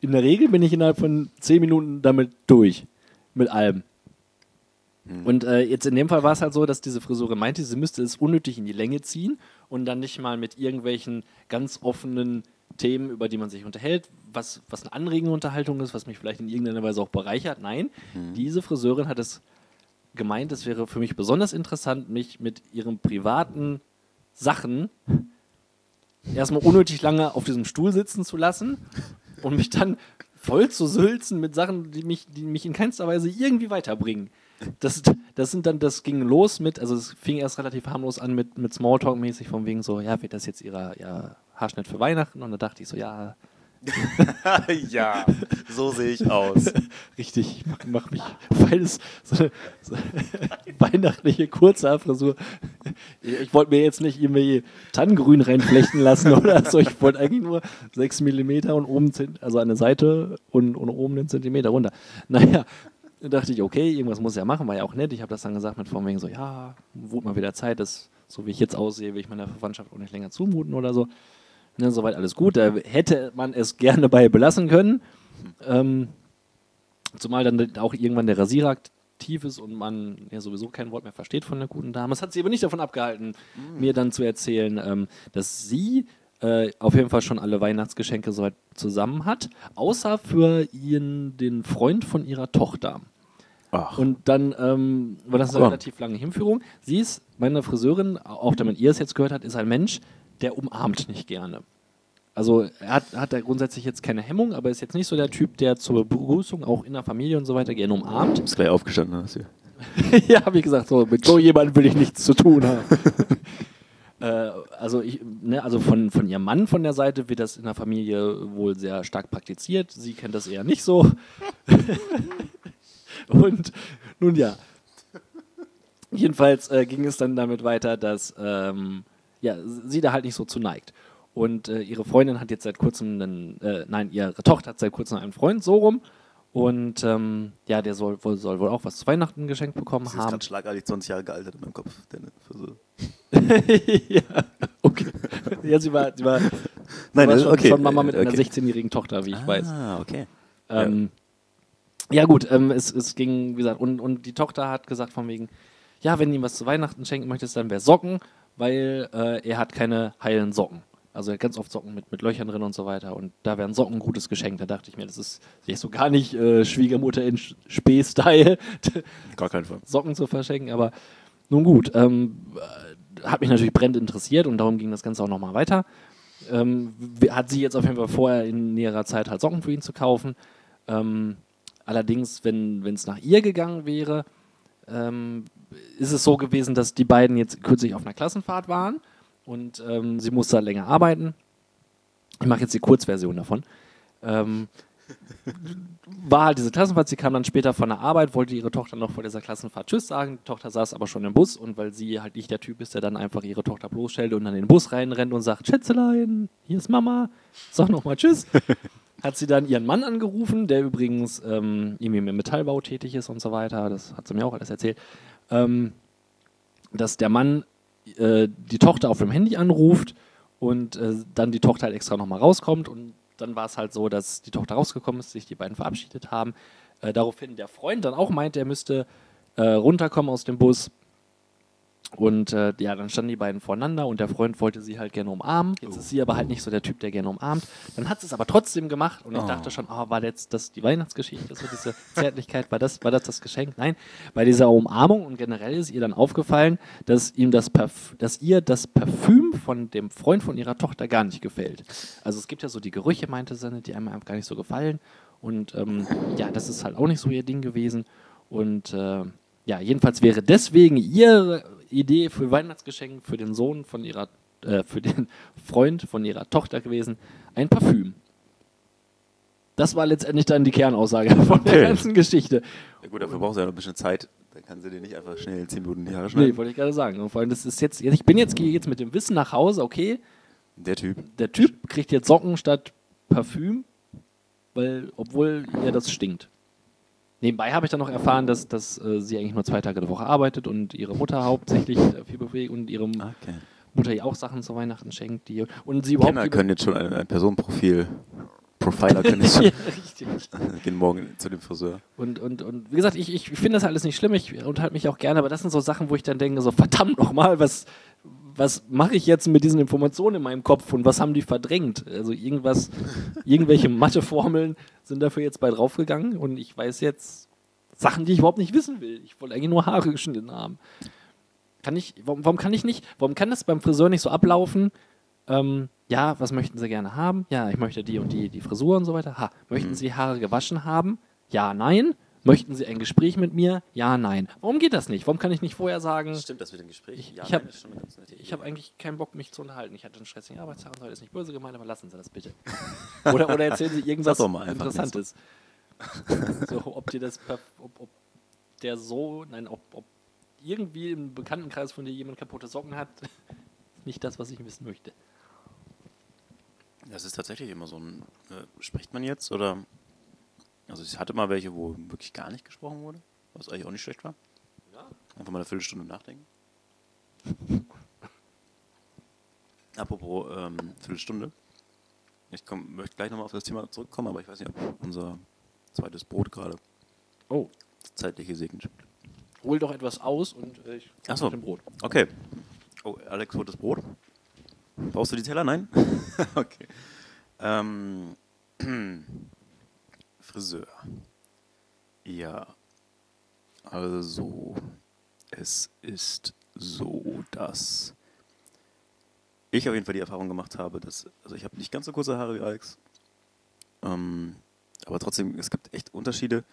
In der Regel bin ich innerhalb von 10 Minuten damit durch, mit allem. Und äh, jetzt in dem Fall war es halt so, dass diese Friseurin meinte, sie müsste es unnötig in die Länge ziehen und dann nicht mal mit irgendwelchen ganz offenen Themen, über die man sich unterhält, was, was eine anregende Unterhaltung ist, was mich vielleicht in irgendeiner Weise auch bereichert. Nein, diese Friseurin hat es gemeint, es wäre für mich besonders interessant, mich mit ihren privaten Sachen erstmal unnötig lange auf diesem Stuhl sitzen zu lassen und mich dann voll zu sülzen mit Sachen, die mich, die mich in keinster Weise irgendwie weiterbringen. das, das sind dann, das ging los mit, also es fing erst relativ harmlos an mit, mit Smalltalk-mäßig von wegen so, ja, wird das jetzt ihrer ja, Haarschnitt für Weihnachten? Und da dachte ich so, ja, ja, so sehe ich aus. richtig, ich mach, mich, weil es so eine, so weihnachtliche Kurzhaarfrisur. Ich, wollte mir jetzt nicht irgendwie Tannengrün reinflechten lassen oder so. Ich wollte eigentlich nur 6 mm und oben, also der Seite und, und oben einen Zentimeter runter. Naja, da dachte ich, okay, irgendwas muss ich ja machen, war ja auch nett. Ich habe das dann gesagt mit von wegen so, ja, wurde mal wieder Zeit, dass so wie ich jetzt aussehe, will ich meiner Verwandtschaft auch nicht länger zumuten oder so. Ne, soweit alles gut. Da hätte man es gerne bei belassen können. Ähm, zumal dann auch irgendwann der Rasierer aktiv ist und man ja sowieso kein Wort mehr versteht von der guten Dame. Das hat sie aber nicht davon abgehalten, mir dann zu erzählen, ähm, dass sie äh, auf jeden Fall schon alle Weihnachtsgeschenke soweit zusammen hat, außer für ihren, den Freund von ihrer Tochter. Ach, Und dann ähm, war das eine relativ lange Hinführung. Sie ist, meine Friseurin, auch damit ihr es jetzt gehört habt, ist ein Mensch, der umarmt nicht gerne. Also er hat, hat da grundsätzlich jetzt keine Hemmung, aber ist jetzt nicht so der Typ, der zur Begrüßung auch in der Familie und so weiter gerne umarmt. ist gleich aufgestanden. Hast du. ja, habe ich gesagt, so, mit so jemandem will ich nichts zu tun haben. äh, also ich, ne, also von, von ihrem Mann von der Seite wird das in der Familie wohl sehr stark praktiziert. Sie kennt das eher nicht so. Und nun ja. Jedenfalls äh, ging es dann damit weiter, dass ähm, ja, sie da halt nicht so zu neigt. Und äh, ihre Freundin hat jetzt seit kurzem einen, äh, nein, ihre Tochter hat seit kurzem einen Freund, so rum. Und ähm, ja, der soll wohl, soll wohl auch was zu Weihnachten geschenkt bekommen ist haben. gerade schlagartig 20 Jahre gealtert in meinem Kopf. Deine Frisur. ja, okay. Ja, sie war, sie war, Nein, war das- schon, okay, schon Mama mit äh, einer okay. 16-jährigen Tochter, wie ich weiß. Ah, okay. Ähm, ja. gut, ähm, es, es ging, wie gesagt, und, und die Tochter hat gesagt von wegen, ja, wenn du ihm was zu Weihnachten schenken möchtest, dann wäre Socken, weil äh, er hat keine heilen Socken. Also er hat ganz oft Socken mit, mit Löchern drin und so weiter. Und da wären Socken ein gutes Geschenk. Da dachte ich mir, das ist jetzt so gar nicht äh, Schwiegermutter in Spee-Style, Gar keinen Fall. Socken zu verschenken. Aber nun gut, ähm, äh, hat mich natürlich brennend interessiert und darum ging das Ganze auch nochmal weiter. Ähm, hat sie jetzt auf jeden Fall vorher in näherer Zeit halt Socken für ihn zu kaufen. Ähm, allerdings, wenn es nach ihr gegangen wäre, ähm, ist es so gewesen, dass die beiden jetzt kürzlich auf einer Klassenfahrt waren und ähm, sie musste halt länger arbeiten. Ich mache jetzt die Kurzversion davon. Ähm, war halt diese Klassenfahrt, sie kam dann später von der Arbeit, wollte ihre Tochter noch vor dieser Klassenfahrt Tschüss sagen. Die Tochter saß aber schon im Bus und weil sie halt nicht der Typ ist, der dann einfach ihre Tochter bloßstellt und dann in den Bus reinrennt und sagt, Schätzelein, hier ist Mama, sag nochmal Tschüss. hat sie dann ihren Mann angerufen, der übrigens ähm, irgendwie im Metallbau tätig ist und so weiter. Das hat sie mir auch alles erzählt. Ähm, dass der Mann äh, die Tochter auf dem Handy anruft und äh, dann die Tochter halt extra nochmal rauskommt und dann war es halt so, dass die Tochter rausgekommen ist, sich die beiden verabschiedet haben. Äh, daraufhin der Freund dann auch meint, er müsste äh, runterkommen aus dem Bus. Und äh, ja, dann standen die beiden voreinander und der Freund wollte sie halt gerne umarmen. Jetzt ist sie aber halt nicht so der Typ, der gerne umarmt. Dann hat sie es aber trotzdem gemacht und ich dachte schon, oh, war jetzt das die Weihnachtsgeschichte, so diese Zärtlichkeit, war das, war das das Geschenk? Nein, bei dieser Umarmung und generell ist ihr dann aufgefallen, dass ihm das Parf dass ihr das Parfüm von dem Freund von ihrer Tochter gar nicht gefällt. Also es gibt ja so die Gerüche, meinte sie, die einem einfach gar nicht so gefallen. Und ähm, ja, das ist halt auch nicht so ihr Ding gewesen. Und äh, ja, jedenfalls wäre deswegen ihre Idee für Weihnachtsgeschenk für den Sohn von ihrer, äh, für den Freund von ihrer Tochter gewesen, ein Parfüm. Das war letztendlich dann die Kernaussage von der Okay. ganzen Geschichte. Ja gut, dafür braucht sie ja noch ein bisschen Zeit. Dann kann sie dir nicht einfach schnell in 10 Minuten die Haare Nee, schneiden. wollte ich gerade sagen. Und vor allem, das ist jetzt, ich bin jetzt, gehe jetzt mit dem Wissen nach Hause, okay, Der Typ. der Typ kriegt jetzt Socken statt Parfüm, weil, obwohl ihr das stinkt. Nebenbei habe ich dann noch erfahren, dass, dass äh, sie eigentlich nur zwei Tage die Woche arbeitet und ihre Mutter hauptsächlich äh, viel bewegt und ihre Okay. Mutter ihr auch Sachen zu Weihnachten schenkt. Die, und sie überhaupt Kinder die- können jetzt schon ein, ein Personenprofil. Profiler können jetzt schon. gehen morgen zu dem Friseur. Und, und, und wie gesagt, ich, ich finde das alles nicht schlimm, ich unterhalte mich auch gerne, aber das sind so Sachen, wo ich dann denke, so verdammt nochmal, was, was mache ich jetzt mit diesen Informationen in meinem Kopf und was haben die verdrängt? Also irgendwas, irgendwelche Matheformeln sind dafür jetzt bei draufgegangen und ich weiß jetzt Sachen, die ich überhaupt nicht wissen will. Ich wollte eigentlich nur Haare geschnitten haben. Kann ich, warum, warum kann ich nicht, warum kann das beim Friseur nicht so ablaufen? Ähm, ja, was möchten Sie gerne haben? Ja, ich möchte die und die, die Frisur und so weiter. Ha, möchten Sie Haare gewaschen haben? Ja, nein. Möchten Sie ein Gespräch mit mir? Ja, nein. Warum geht das nicht? Warum kann ich nicht vorher sagen, Stimmt das mit dem Gespräch? Ich- ja, ich hab- habe eigentlich keinen Bock, mich zu unterhalten. Ich hatte einen stressigen Arbeitstag und heute ist nicht böse gemeint, aber lassen Sie das bitte. Oder, oder erzählen Sie irgendwas Interessantes. so, ob dir das, ob, ob der so, nein, ob, ob irgendwie im Bekanntenkreis von dir jemand kaputte Socken hat, ist nicht das, was ich wissen möchte. Das ist tatsächlich immer so ein. Äh, spricht man jetzt oder. Also, ich hatte mal welche, wo wirklich gar nicht gesprochen wurde, was eigentlich auch nicht schlecht war. Einfach mal eine Viertelstunde nachdenken. Apropos ähm, Viertelstunde. Ich komm, möchte gleich nochmal auf das Thema zurückkommen, aber ich weiß nicht, ob unser zweites Brot gerade Oh, zeitlich gesegnet wird. hol doch etwas aus und äh, ich Ach so. mit dem Brot. Okay. Oh, Alex holt das Brot. Brauchst du die Teller? Nein? okay. Ähm, Friseur. Ja. Also, es ist so, dass ich auf jeden Fall die Erfahrung gemacht habe, dass, also ich habe nicht ganz so kurze Haare wie Alex, ähm, aber trotzdem, es gibt echt Unterschiede.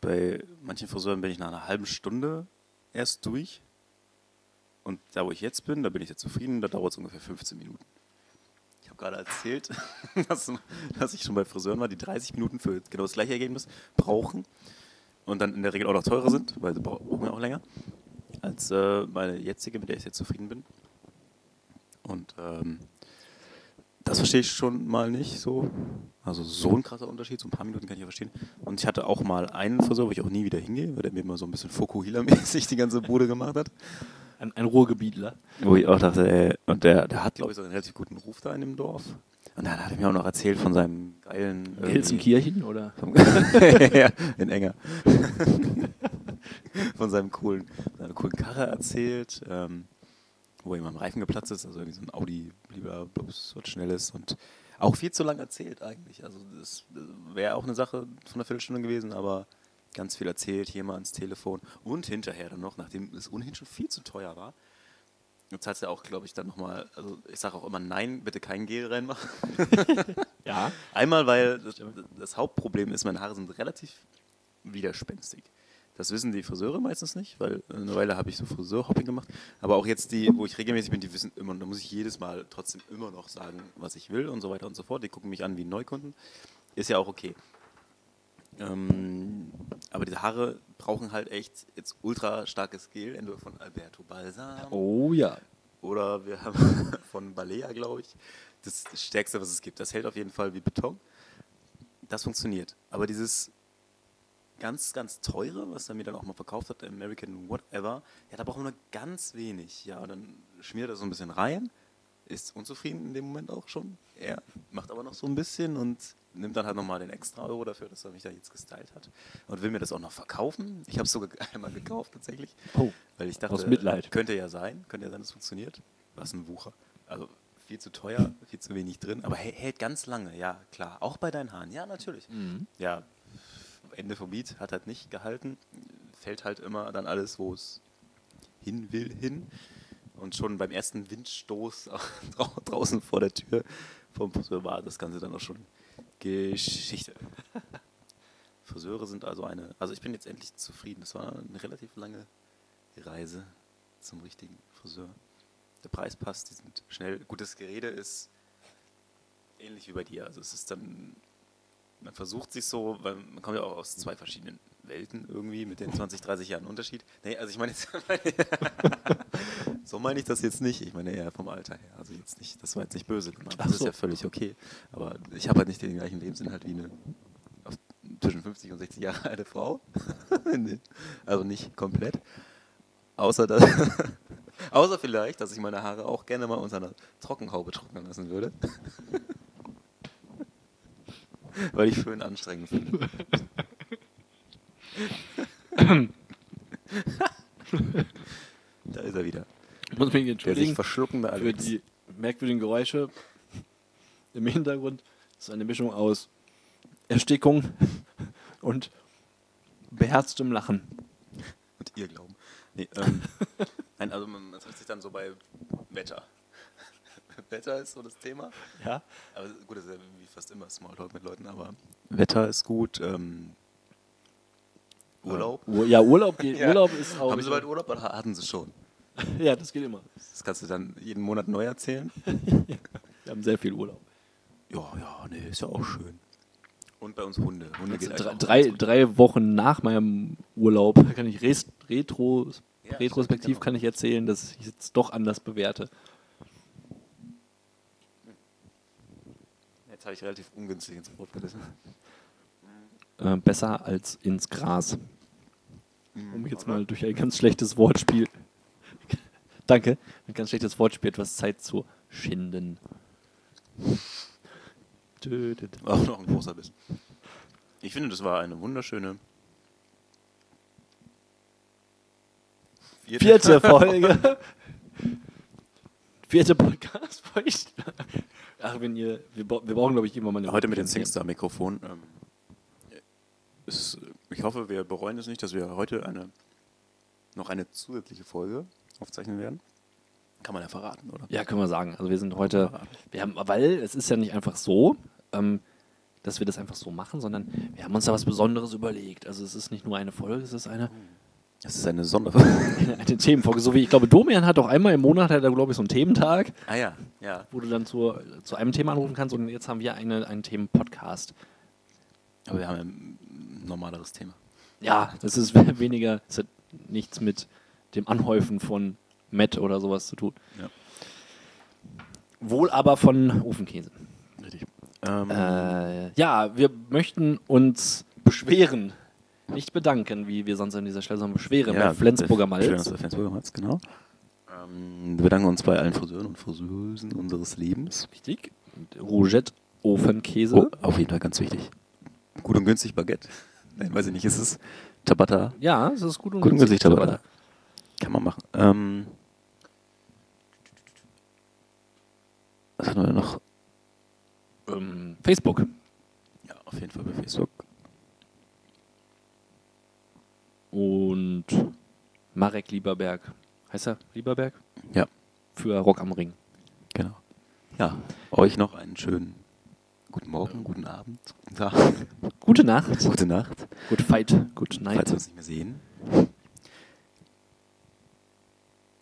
Bei manchen Friseuren bin ich nach einer halben Stunde erst durch. Und da, wo ich jetzt bin, da bin ich jetzt zufrieden, da dauert es ungefähr 15 Minuten. Gerade erzählt, dass, dass ich schon bei Friseuren war, die 30 Minuten für genau das gleiche Ergebnis brauchen und dann in der Regel auch noch teurer sind, weil sie brauchen ja auch länger, als äh, meine jetzige, mit der ich jetzt zufrieden bin. Und ähm, das verstehe ich schon mal nicht so. Also so ein krasser Unterschied, so ein paar Minuten kann ich ja verstehen. Und ich hatte auch mal einen Friseur, wo ich auch nie wieder hingehe, weil der mir immer so ein bisschen Fokuhila-mäßig die ganze Bude gemacht hat. Ein, ein Ruhrgebietler. Wo ich auch dachte, ey, und der, der hat, glaube ich, so einen relativ guten Ruf da in dem Dorf. Und dann hat er mir auch noch erzählt von seinem geilen. Gelsenkirchen oder? ja, in Enger. von seinem coolen, seiner coolen Karre erzählt, ähm, wo ihm am Reifen geplatzt ist, also irgendwie so ein Audi, lieber bloß was Schnelles und auch viel zu lang erzählt eigentlich. Also das wäre auch eine Sache von einer Viertelstunde gewesen, aber ganz viel erzählt, hier mal ans Telefon und hinterher dann noch, nachdem es ohnehin schon viel zu teuer war. Jetzt hat ja auch, glaube ich, dann nochmal, also ich sage auch immer, nein, bitte kein Gel reinmachen. Ja. Einmal, weil das, das Hauptproblem ist, meine Haare sind relativ widerspenstig. Das wissen die Friseure meistens nicht, weil eine Weile habe ich so Friseurhopping gemacht. Aber auch jetzt die, wo ich regelmäßig bin, die wissen immer, da muss ich jedes Mal trotzdem immer noch sagen, was ich will und so weiter und so fort. Die gucken mich an wie Neukunden. Ist ja auch okay. Ähm, aber diese Haare brauchen halt echt jetzt ultra starkes Gel, entweder von Alberto Balsam Oh ja. oder wir haben von Balea, glaube ich, das Stärkste, was es gibt. Das hält auf jeden Fall wie Beton. Das funktioniert. Aber dieses ganz, ganz teure, was er mir dann auch mal verkauft hat, American Whatever, ja, da brauchen wir nur ganz wenig. Ja, und dann schmiert er so ein bisschen rein, ist unzufrieden in dem Moment auch schon. Er macht aber noch so ein bisschen und nimmt dann halt nochmal den extra Euro dafür, dass er mich da jetzt gestylt hat. Und will mir das auch noch verkaufen. Ich habe es sogar einmal gekauft tatsächlich. Oh. Weil ich dachte, Aus Mitleid. könnte ja sein, könnte ja sein, dass es funktioniert. Was ein Wucher. Also viel zu teuer, viel zu wenig drin, aber hält, ganz lange, ja, klar. Auch bei deinen Haaren, ja, natürlich. Ja, Ende vom Lied hat halt nicht gehalten. Fällt halt immer dann alles, wo es hin will, hin. Und schon beim ersten Windstoß drau draußen vor der Tür vom Friseur war das Ganze dann auch schon Geschichte. Friseure sind also eine. Also ich bin jetzt endlich zufrieden. Das war eine relativ lange Reise zum richtigen Friseur. Der Preis passt, die sind schnell. Gutes Gerede ist ähnlich wie bei dir. Also es ist dann, man versucht sich so, weil man kommt ja auch aus zwei verschiedenen Welten irgendwie mit den 20, 30 Jahren Unterschied. Nee, also ich meine jetzt, so meine ich das jetzt nicht. Ich meine eher vom Alter her. Also jetzt nicht, das war jetzt nicht böse gemeint. Das Ach ist so. ja völlig okay. Aber ich habe halt nicht den gleichen Lebensinhalt wie eine zwischen 50 und 60 Jahre alte Frau. Nee. also nicht komplett. Außer dass, außer vielleicht, dass ich meine Haare auch gerne mal unter einer Trockenhaube trocknen lassen würde. Weil ich schön anstrengend finde. da ist er wieder. Ich muss mich entschuldigen für die merkwürdigen Geräusche im Hintergrund. Das ist eine Mischung aus Erstickung und beherztem Lachen. Und ihr glauben. Nee, ähm, nein, also man trifft sich dann so bei Wetter. Wetter ist so das Thema. Ja. Aber gut, das ist ja wie fast immer Smalltalk mit Leuten, aber Wetter ist gut. Ähm, Urlaub. Ur ja, Urlaub, geht, Ja. Urlaub ist auch. Haben sie bald Urlaub oder hatten sie schon? ja, das geht immer. Das kannst du dann jeden Monat neu erzählen. Wir haben sehr viel Urlaub. Ja, ja, nee, ist ja auch schön. Und bei uns Hunde. Hunde geht Drei, drei, drei Wochen nach meinem Urlaub kann ich res, retro, Ja, retrospektiv genau. kann ich erzählen, dass ich es doch anders bewerte. Jetzt habe ich relativ ungünstig ins Brot gerissen. Äh, besser als ins Gras. Um jetzt mal durch ein ganz schlechtes Wortspiel. Danke. Ein ganz schlechtes Wortspiel, etwas Zeit zu schinden. Auch noch ein großer Biss. Ich finde, das war eine wunderschöne Vierte Folge. Vierte Podcast-Folge. Ach, wenn ihr. Wir, wir brauchen, glaube ich, immer mal eine. Heute mit dem. Singstar-Mikrofon. Ähm, ist, ich hoffe, wir bereuen es nicht, dass wir heute eine, noch eine zusätzliche Folge aufzeichnen werden. Kann man ja verraten, oder? Ja, können wir sagen. Also wir sind heute, wir haben, weil es ist ja nicht einfach so, ähm, dass wir das einfach so machen, sondern wir haben uns da was Besonderes überlegt. Also es ist nicht nur eine Folge, es ist eine, Das ist eine Sonderfolge. eine Themenfolge. So wie ich glaube, Domian hat auch einmal im Monat, hat er glaube ich so einen Thementag, ah ja, ja. wo du dann zu, zu einem Thema anrufen kannst und jetzt haben wir eine, einen Themen-Podcast. Aber wir haben ja ein normaleres Thema. Ja, das ist weniger, das hat nichts mit dem Anhäufen von Matt oder sowas zu tun. Ja. Wohl aber von Ofenkäse. Richtig. Ähm, Äh, ja, wir möchten uns beschweren. Nicht bedanken, wie wir sonst an dieser Stelle, sondern beschweren bei Flensburger Malz. Malz. Flensburger Malz, genau. Ähm, wir bedanken uns bei allen Friseuren und Friseusen unseres Lebens. Richtig. Rougette Ofenkäse. Oh, auf jeden Fall ganz wichtig. Gut und günstig Baguette. Nein, weiß ich nicht, ist es Tabata? Ja, das ist gut und Gut und günstig aber- Tabata. Kann man machen. Ähm, was hatten wir denn noch? Ähm, Facebook. Ja, auf jeden Fall bei Facebook. Und Marek Lieberberg. Heißt er Lieberberg? Ja, Für Rock am Ring. genau. Ja, euch noch einen schönen guten Morgen, guten Abend, guten Tag, Gute Nacht. gute Nacht, Good fight. Good night. falls wir uns nicht mehr sehen.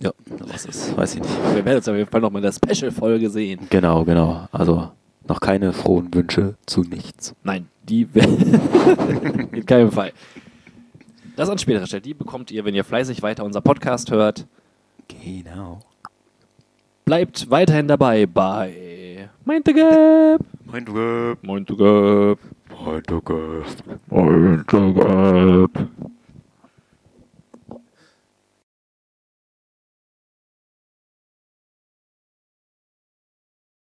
Ja, was ist, weiß ich nicht. Wir werden uns auf jeden Fall nochmal in der Special-Folge sehen. Genau, genau. Also noch keine frohen Wünsche zu nichts. Nein, die in keinem Fall. Das an späterer Stelle. Die bekommt ihr, wenn ihr fleißig weiter unser Podcast hört. Genau. Bleibt weiterhin dabei bei Mind the Gap. Mein Web.